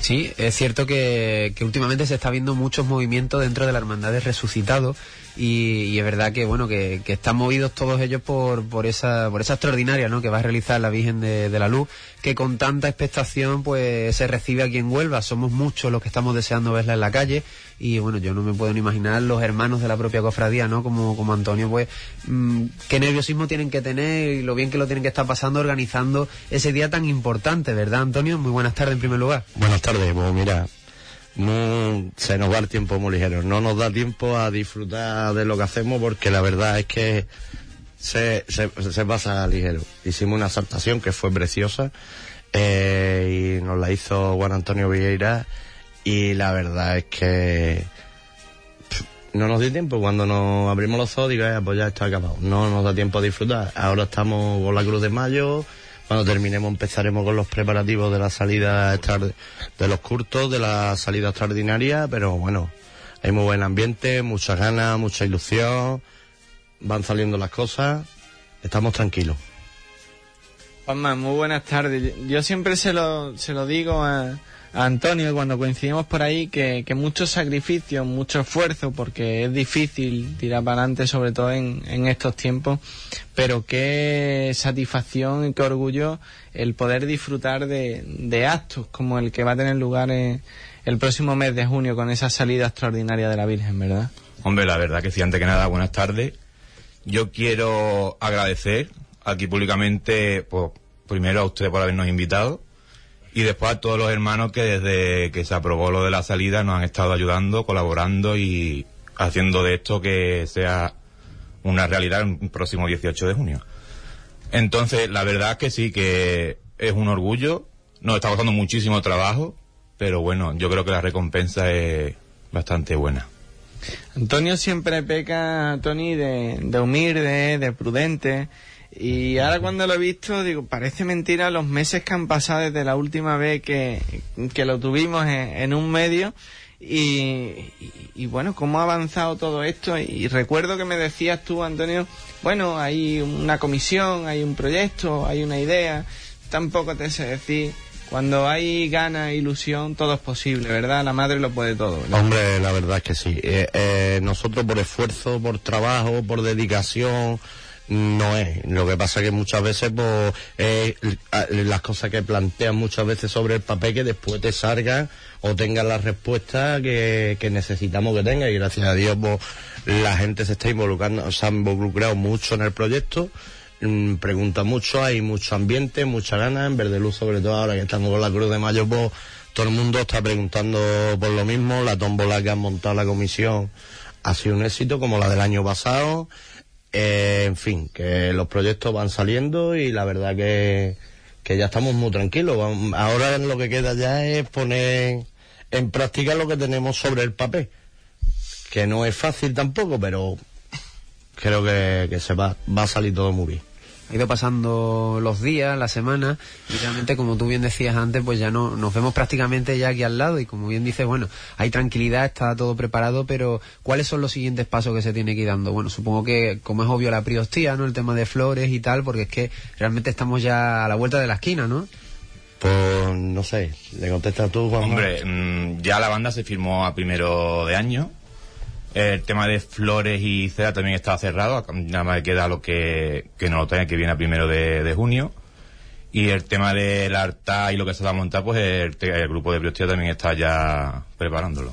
Sí, es cierto que, últimamente se está viendo muchos movimientos dentro de la Hermandad de Resucitados y, y es verdad que bueno que, que están movidos todos ellos por, por esa por esa extraordinaria ¿no? que va a realizar la Virgen de, la Luz que con tanta expectación pues se recibe aquí en Huelva. Somos muchos los que estamos deseando verla en la calle y bueno yo no me puedo ni imaginar los hermanos de la propia cofradía no como como Antonio pues mmm, qué nerviosismo tienen que tener y lo bien que lo tienen que estar pasando organizando ese día tan importante verdad Antonio muy buenas tardes en primer lugar. Buenas tardes pues mira no se nos va el tiempo muy ligero. No nos da tiempo a disfrutar de lo que hacemos porque la verdad es que se, se, pasa ligero. Hicimos una saltación que fue preciosa eh, y nos la hizo Juan Antonio Vieira y la verdad es que no nos dio tiempo. Cuando nos abrimos los ojos, digo, eh, pues ya está acabado. No nos da tiempo a disfrutar. Ahora estamos con la Cruz de Mayo. Cuando terminemos empezaremos con los preparativos de la salida de los curtos, de la salida extraordinaria, pero bueno, hay muy buen ambiente, muchas ganas, mucha ilusión, van saliendo las cosas, estamos tranquilos. Juanma, muy buenas tardes. Yo siempre se lo, se lo digo a, a Antonio cuando coincidimos por ahí que, que, mucho sacrificio, mucho esfuerzo, porque es difícil tirar para adelante, sobre todo en, estos tiempos, pero qué satisfacción y qué orgullo el poder disfrutar de, de actos como el que va a tener lugar en, el próximo mes de junio con esa salida extraordinaria de la Virgen, ¿verdad? Hombre, la verdad que sí, antes que nada, buenas tardes. Yo quiero agradecer aquí públicamente, pues, primero a usted por habernos invitado y después a todos los hermanos que desde que se aprobó lo de la salida nos han estado ayudando, colaborando y haciendo de esto que sea una realidad el próximo 18 de junio. Entonces, la verdad es que sí, que es un orgullo, nos está costando muchísimo trabajo, pero bueno, yo creo que la recompensa es bastante buena. Antonio siempre peca, Tony, de, de humilde, de prudente. Y ahora cuando lo he visto, digo, parece mentira los meses que han pasado desde la última vez que, que lo tuvimos en, un medio. Y, y, y, bueno, cómo ha avanzado todo esto. Y recuerdo que me decías tú, Antonio, bueno, hay una comisión, hay un proyecto, hay una idea. Tampoco te sé decir. Cuando hay ganas, ilusión, todo es posible, ¿verdad? La madre lo puede todo. ¿verdad? Hombre, la verdad es que sí. Eh, eh, nosotros por esfuerzo, por trabajo, por dedicación, no es. Lo que pasa que muchas veces pues, las cosas que plantean muchas veces sobre el papel que después te salgan o tengan la respuesta que, que necesitamos que tenga y gracias a Dios pues, la gente se está involucrando, se ha involucrado mucho en el proyecto mm, pregunta mucho, hay mucho ambiente, mucha ganas, en Verde Luz sobre todo ahora que estamos con la Cruz de Mayo pues, todo el mundo está preguntando por lo mismo, la tómbola que han montado la comisión ha sido un éxito como la del año pasado eh, en fin, que los proyectos van saliendo y la verdad que, que ya estamos muy tranquilos. Ahora lo que queda ya es poner en práctica lo que tenemos sobre el papel. Que no es fácil tampoco, pero creo que, que se va, va a salir todo muy bien ha ido pasando los días, las semanas, y realmente, como tú bien decías antes, pues ya no nos vemos prácticamente ya aquí al lado, y como bien dices, bueno, hay tranquilidad, está todo preparado, pero ¿cuáles son los siguientes pasos que se tiene que ir dando? Bueno, supongo que, como es obvio, la priostía, ¿no? El tema de flores y tal, porque es que realmente estamos ya a la vuelta de la esquina, ¿no? Pues no sé, le contestas tú, Juan. Hombre, mmm, ya la banda se firmó a primero de año, el tema de flores y cera también está cerrado, nada más queda lo que, que no lo tenga, que viene a primero de, de, junio. Y el tema del altar y lo que se va a montar, pues el, el grupo de Priostía también está ya preparándolo.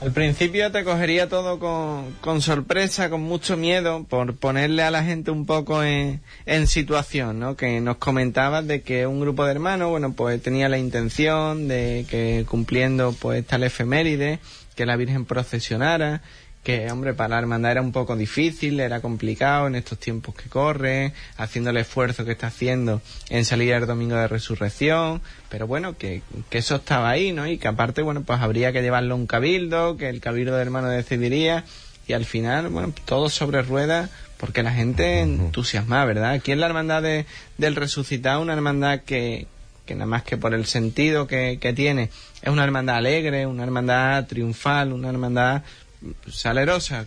Al principio te cogería todo con, con, sorpresa, con mucho miedo, por ponerle a la gente un poco en, en, situación, ¿no? Que nos comentabas de que un grupo de hermanos, bueno, pues tenía la intención de que cumpliendo pues tal efeméride, que la Virgen procesionara, que, hombre, para la hermandad era un poco difícil, era complicado en estos tiempos que corre, haciendo el esfuerzo que está haciendo en salir el domingo de resurrección, pero bueno, que, que eso estaba ahí, ¿no? Y que aparte, bueno, pues habría que llevarlo a un cabildo, que el cabildo de hermano decidiría, y al final, bueno, todo sobre ruedas, porque la gente entusiasma, ¿verdad? Aquí en la hermandad de- del resucitado, una hermandad que, que nada más que por el sentido que, que tiene, es una hermandad alegre, una hermandad triunfal, una hermandad salerosa,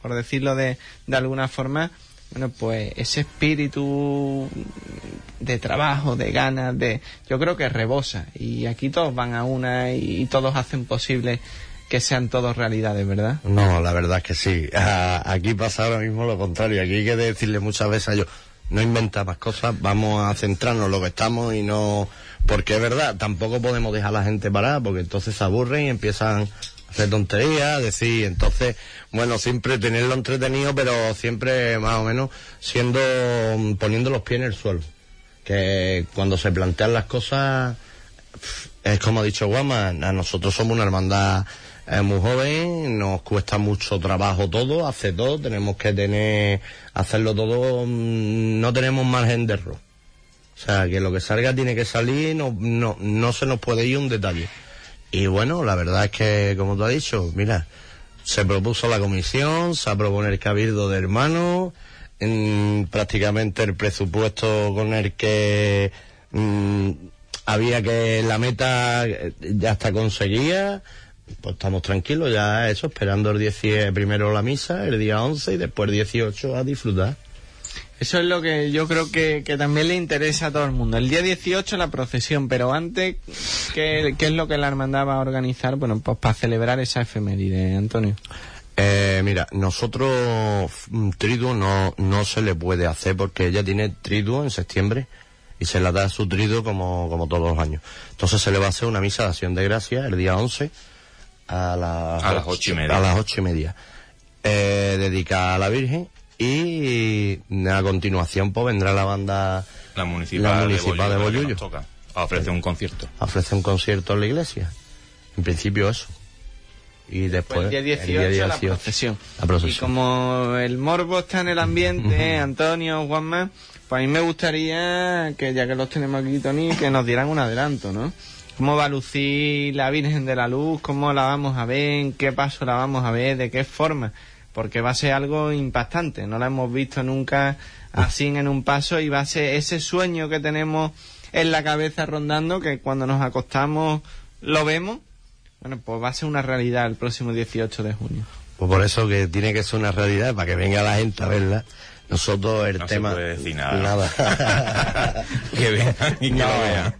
por decirlo de, de alguna forma, bueno, pues ese espíritu de trabajo, de ganas, de, yo creo que rebosa. Y aquí todos van a una y, todos hacen posible que sean todos realidades, ¿verdad? No, la verdad es que sí. Aquí pasa ahora mismo lo contrario. Aquí hay que decirle muchas veces a ellos, no inventa más cosas, vamos a centrarnos en lo que estamos y no... Porque es verdad, tampoco podemos dejar a la gente parada, porque entonces se aburren y empiezan a hacer tonterías, decir, entonces, bueno, siempre tenerlo entretenido, pero siempre más o menos siendo, poniendo los pies en el suelo. Que cuando se plantean las cosas, es como ha dicho Guama, a nosotros somos una hermandad eh, muy joven, nos cuesta mucho trabajo todo, hacer todo, tenemos que tener, hacerlo todo, mm, no tenemos margen de error. O sea, que lo que salga tiene que salir, no, no, no se nos puede ir un detalle. Y bueno, la verdad es que, como tú has dicho, mira, se propuso la comisión, se aprobó en el cabildo de hermanos, en prácticamente el presupuesto con el que mm, había que la meta eh, ya está conseguida, pues estamos tranquilos, ya eso, esperando el 10 primero la misa, el día 11 y después el 18 a disfrutar. Eso es lo que yo creo que, que también le interesa a todo el mundo. El día 18 la procesión, pero antes, ¿qué, qué es lo que la hermandad va a organizar? Bueno, pues para celebrar esa efeméride, Antonio. Eh, mira, nosotros mm, triduo no, no se le puede hacer porque ella tiene triduo en septiembre y se la da su triduo como, como todos los años. Entonces se le va a hacer una misa de acción de gracia el día 11 a las, A las ocho y media. A las ocho y media. Eh, dedicada a la Virgen y a continuación pues vendrá la banda La municipal, La municipal de Bollullo. a ofrecer un concierto. a ofrecer un concierto en la iglesia. En principio eso. Y después el día 18, el día la 18, procesión. la procesión. Y como el morbo está en el ambiente, Antonio, Juanma, pues a mí me gustaría que ya que los tenemos aquí, Tony, que nos dieran un adelanto, ¿no? ¿Cómo va a lucir la Virgen de la Luz? ¿Cómo la vamos a ver? ¿En qué paso la vamos a ver? ¿De qué forma? Porque va a ser algo impactante. No la hemos visto nunca así en un paso y va a ser ese sueño que tenemos en la cabeza rondando que cuando nos acostamos lo vemos. Bueno, pues va a ser una realidad el próximo 18 de junio. Pues por eso que tiene que ser una realidad, para que venga la gente a verla. Nosotros el No se tema... puede decir nada. que vengan y que No. lo vean.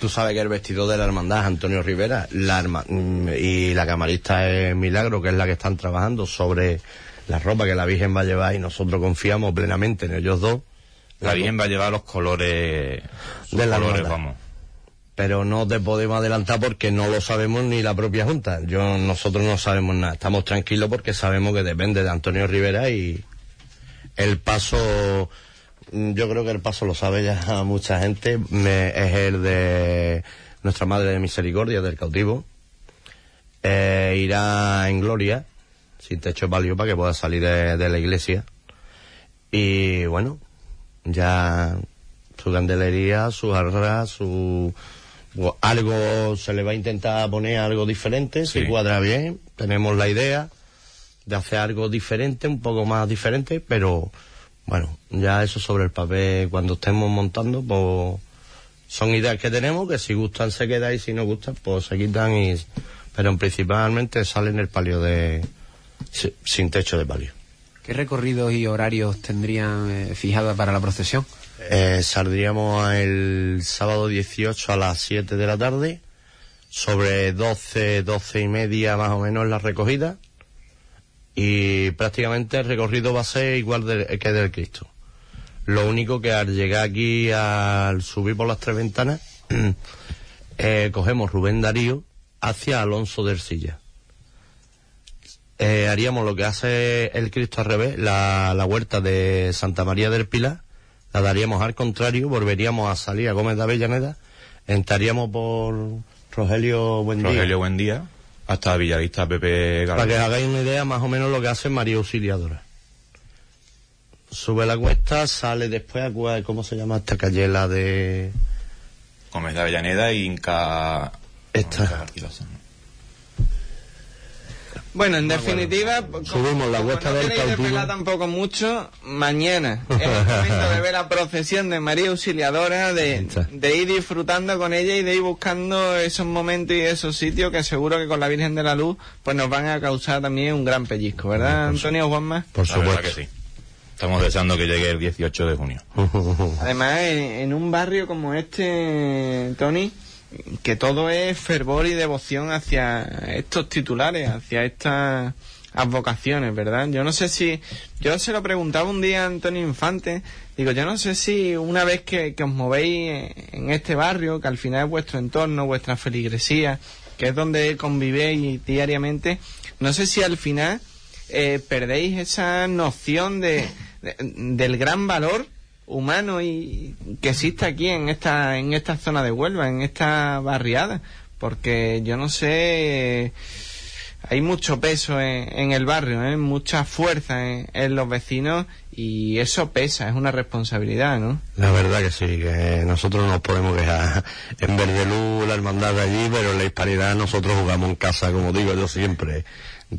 Tú sabes que el vestido de la hermandad es Antonio Rivera la herma- mm, y la camarista es Milagro, que es la que están trabajando sobre la ropa que la Virgen va a llevar y nosotros confiamos plenamente en ellos dos. La Virgen va a llevar los colores, De la colores, hermandad. vamos. pero no te podemos adelantar porque no lo sabemos ni la propia Junta. Yo, nosotros no sabemos nada. Estamos tranquilos porque sabemos que depende de Antonio Rivera y el paso, yo creo que el paso lo sabe ya mucha gente, me- es el de nuestra Madre de Misericordia del cautivo. Eh, irá en gloria, sin techo de palio, para que pueda salir de, de la iglesia. Y bueno, ya su candelería, sus arras, su algo se le va a intentar poner algo diferente, si cuadra bien, tenemos la idea de hacer algo diferente, un poco más diferente, pero bueno, ya eso sobre el papel cuando estemos montando, pues son ideas que tenemos que si gustan se quedan y si no gustan pues se quitan y pero principalmente sale en el palio de si- sin techo de palio. ¿Qué recorridos y horarios tendrían eh, fijados para la procesión? Eh, saldríamos el sábado 18 a las 7 de la tarde, sobre 12, 12 y media más o menos la recogida, y prácticamente el recorrido va a ser igual de- que del Cristo. Lo único que al llegar aquí, al subir por las tres ventanas, eh, cogemos Rubén Darío hacia Alonso del Silla. Eh, haríamos lo que hace el Cristo al revés, la, la huerta de Santa María del Pilar, la daríamos al contrario, volveríamos a salir a Gómez de Avellaneda, entraríamos por Rogelio Buendía, Rogelio, buen día. Hasta Villavista Pepe Para que os hagáis una idea, más o menos lo que hace María Auxiliadora. Sube la cuesta, sale después a ¿cómo se llama esta calle? La de... Gómez de Avellaneda y Inca... Esta. Inca. Bueno, en definitiva, como- Subimos la no del cautivo. tampoco mucho, mañana es el momento de ver la procesión de María Auxiliadora, de, de ir disfrutando con ella y de ir buscando esos momentos y esos sitios que seguro que con la Virgen de la Luz pues nos van a causar también un gran pellizco, ¿verdad, Antonio Juanma? Por supuesto. que sí. Estamos deseando que llegue el 18 de junio. Además, en, en un barrio como este, Tony, que todo es fervor y devoción hacia estos titulares, hacia estas advocaciones, ¿verdad? Yo no sé si, yo se lo preguntaba un día a Antonio Infante, digo, yo no sé si una vez que, os movéis en este barrio, que al final es vuestro entorno, vuestra feligresía, que es donde convivéis diariamente, no sé si al final eh, perdéis esa noción de- del gran valor humano y que existe aquí en esta en esta zona de Huelva, en esta barriada, porque yo no sé hay mucho peso en, el barrio, ¿eh? mucha fuerza en, los vecinos y eso pesa, es una responsabilidad, ¿no? La verdad que sí, que nosotros no nos podemos quejar. En Verdelú, la hermandad de allí, pero en la hispanidad nosotros jugamos en casa, como digo yo siempre.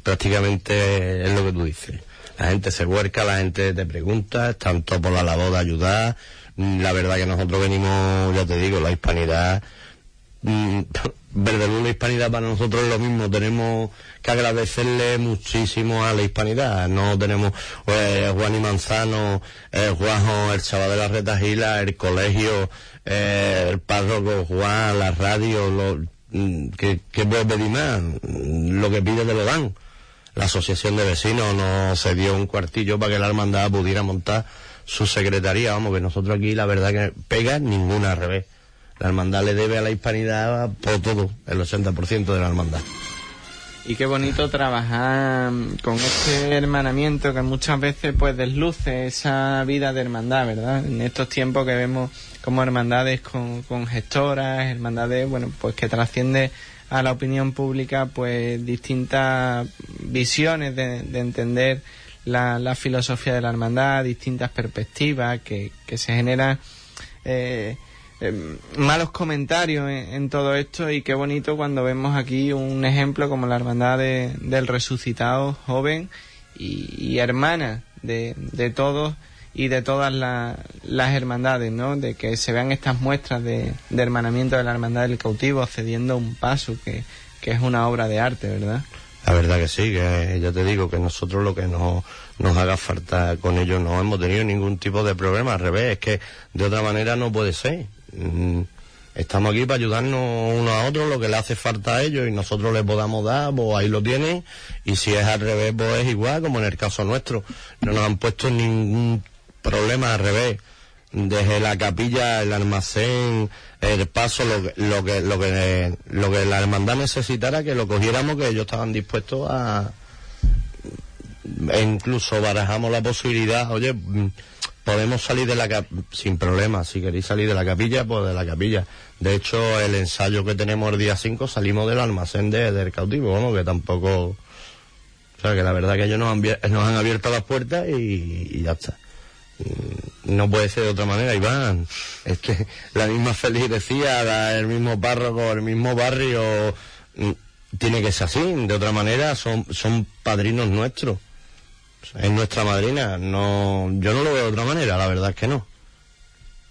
Prácticamente es lo que tú dices. La gente se huerca, la gente te pregunta, todos por la labor de ayudar. Mm, La verdad que nosotros venimos, ya te digo, la hispanidad Mm, Verdelú, la hispanidad para nosotros es lo mismo. Tenemos que agradecerle muchísimo a la hispanidad. No tenemos eh, Juan y Manzano, eh, Juanjo, el chaval de la Retajila, el colegio, eh, el párroco Juan, la radio, lo, mm, ¿qué, qué puede pedir más? Lo que pide te lo dan. La asociación de vecinos nos cedió un cuartillo para que la hermandad pudiera montar su secretaría. Vamos, que nosotros aquí la verdad que pega ninguna al revés. La hermandad le debe a la hispanidad por todo, el 80% de la hermandad. Y qué bonito trabajar con este hermanamiento que muchas veces pues desluce esa vida de hermandad, ¿verdad? En estos tiempos que vemos como hermandades con, con gestoras, hermandades, bueno, pues que trasciende a la opinión pública pues distintas visiones de, de entender la, filosofía de la hermandad, distintas perspectivas que, que se generan eh, eh, malos comentarios en, en todo esto. Y qué bonito cuando vemos aquí un ejemplo como la hermandad de- del resucitado joven y, y hermana de, de todos y de todas la- las hermandades, ¿no? De que se vean estas muestras de, hermanamiento de la hermandad del cautivo cediendo un paso que, es una obra de arte, ¿verdad? La verdad que sí, que ya te digo que nosotros lo que no, nos haga falta con ellos no hemos tenido ningún tipo de problema, al revés, es que de otra manera no puede ser. Mm, Estamos aquí para ayudarnos unos a otros, lo que le hace falta a ellos y nosotros les podamos dar, pues ahí lo tienen. Y si es al revés, pues es igual, como en el caso nuestro. No nos han puesto ningún problema al revés. Desde la capilla, el almacén, el paso, lo que, lo que, lo que, lo que la hermandad necesitara, que lo cogiéramos, que ellos estaban dispuestos a, e incluso barajamos la posibilidad, oye, podemos salir de la capilla, sin problema, si queréis salir de la capilla, pues de la capilla. De hecho, el ensayo que tenemos el día 5 salimos del almacén de- del cautivo, vamos, que tampoco... O sea, que la verdad que ellos nos han, nos han abierto las puertas y ya está. Mm, No puede ser de otra manera, Iván. Es que la misma feligresía, la- el mismo párroco, el mismo barrio, mm, tiene que ser así. De otra manera, son, son padrinos nuestros. Es nuestra madrina. No, yo no lo veo de otra manera, la verdad es que no.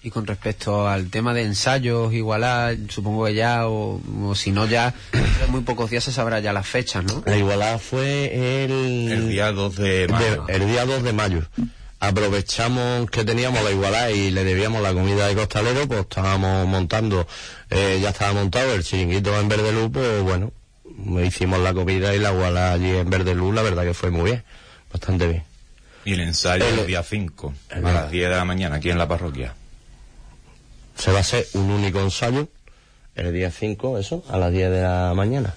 Y con respecto al tema de ensayos, igualar, supongo que ya, o, o si no ya, en muy pocos días se sabrá ya las fechas, ¿no? La igualada fue el... El día 2 de mayo. de- el día 2 de mayo. Aprovechamos que teníamos la igualdad y le debíamos la comida de costalero, pues estábamos montando, eh, ya estaba montado el chiringuito en Verdelú, pues bueno, hicimos la comida y la igualdad allí en Verdelú, la verdad que fue muy bien, bastante bien. Y el ensayo El- el día 5, a las 10 de la mañana, aquí en la parroquia. Se va a hacer un único ensayo, el día 5, eso, a las 10 de la mañana.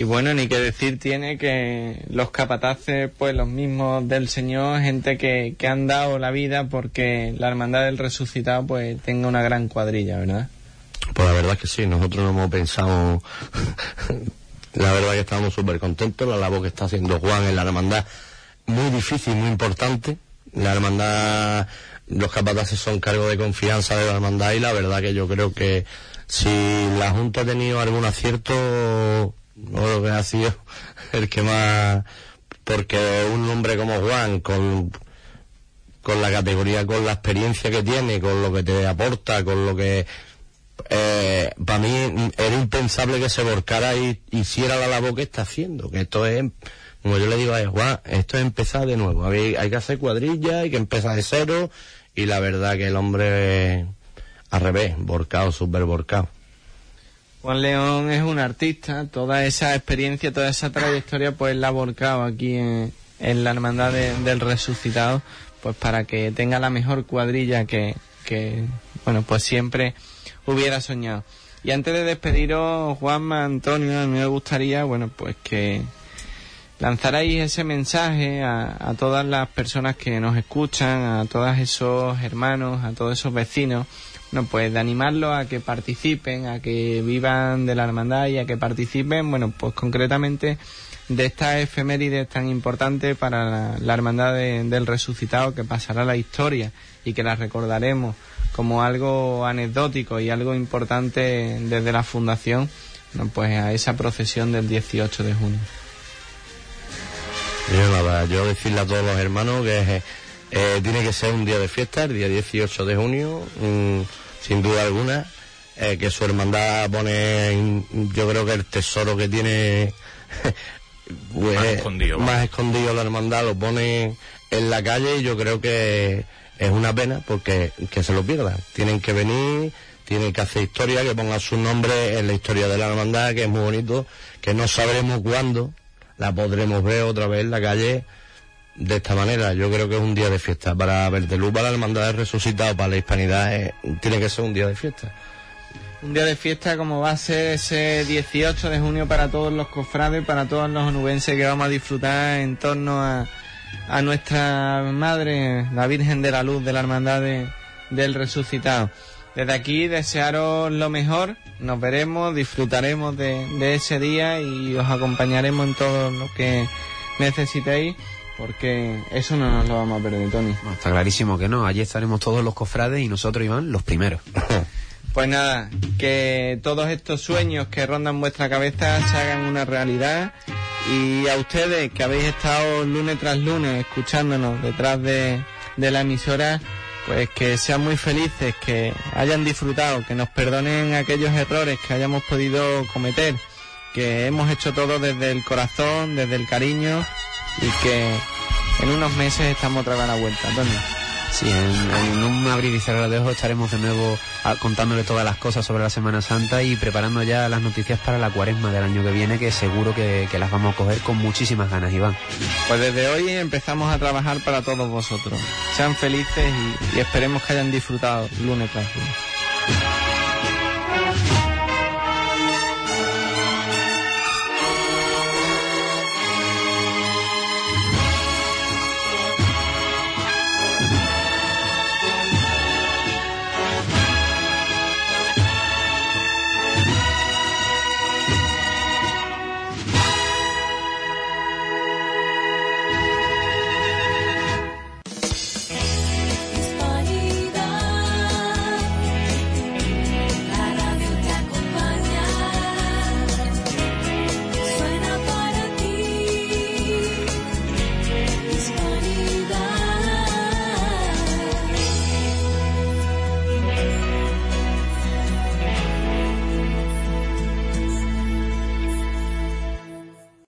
Y bueno, ni que decir tiene que los capataces, pues los mismos del Señor, gente que, que han dado la vida porque la hermandad del resucitado pues tenga una gran cuadrilla, ¿verdad? Pues la verdad es que sí, nosotros no hemos pensado La verdad que estamos súper contentos, la labor que está haciendo Juan en la hermandad, muy difícil, muy importante. La hermandad, los capataces son cargo de confianza de la hermandad y la verdad que yo creo que si la Junta ha tenido algún acierto, no lo que ha sido el que más, porque un hombre como Juan, con, con la categoría, con la experiencia que tiene, con lo que te aporta, con lo que eh, para mí era impensable que se volcara y hiciera la labor que está haciendo, que esto es, como yo le digo a Juan, esto es empezar de nuevo, hay, que hacer cuadrilla, hay que empezar de cero, y la verdad que el hombre, al revés, volcado, súper volcado. Juan León es un artista, toda esa experiencia, toda esa trayectoria, pues la ha volcado aquí en, en la Hermandad de- del Resucitado, pues para que tenga la mejor cuadrilla que, que, bueno, pues siempre hubiera soñado. Y antes de despediros, Juanma, Antonio, a mí me gustaría, bueno, pues que lanzarais ese mensaje a, a todas las personas que nos escuchan, a todos esos hermanos, a todos esos vecinos, bueno, pues de animarlos a que participen, a que vivan de la hermandad y a que participen, bueno, pues concretamente de estas efemérides tan importantes para la, hermandad de- del resucitado que pasará a la historia y que la recordaremos como algo anecdótico y algo importante desde la fundación, bueno, pues a esa procesión del 18 de junio. Yo yo decirle a todos los hermanos que eh, tiene que ser un día de fiesta, el día 18 de junio, mm, sin duda alguna, eh, que su hermandad pone, en- yo creo que el tesoro que tiene pues, Más escondido, más escondido la hermandad lo pone en la calle y yo creo que es una pena porque que se lo pierdan. Tienen que venir, tienen que hacer historia, que pongan su nombre en la historia de la hermandad, que es muy bonito, que no sabremos cuándo la podremos ver otra vez en la calle de esta manera. Yo creo que es un día de fiesta. Para Verdelú, para la hermandad del resucitado, para la hispanidad, tiene que ser un día de fiesta. Un día de fiesta como va a ser ese 18 de junio para todos los cofrades, para todos los onubenses que vamos a disfrutar en torno a, a nuestra Madre, la Virgen de la Luz de la Hermandad de- del Resucitado. Desde aquí desearos lo mejor, nos veremos, disfrutaremos de, de ese día y os acompañaremos en todo lo que necesitéis, porque eso no nos lo vamos a perder, Tony. No, está clarísimo que no. Allí estaremos todos los cofrades y nosotros, Iván, los primeros. Pues nada, que todos estos sueños que rondan vuestra cabeza se hagan una realidad y a ustedes que habéis estado lunes tras lunes escuchándonos detrás de, de la emisora, pues que sean muy felices, que hayan disfrutado, que nos perdonen aquellos errores que hayamos podido cometer, que hemos hecho todo desde el corazón, desde el cariño y que en unos meses estamos otra vez a la vuelta. Sí, en, un abrir y cerrar de ojos estaremos de nuevo ah, contándole todas las cosas sobre la Semana Santa y preparando ya las noticias para la cuaresma del año que viene, que seguro que, que las vamos a coger con muchísimas ganas, Iván. Pues desde hoy empezamos a trabajar para todos vosotros. Sean felices y, y esperemos que hayan disfrutado lunes tras lunes.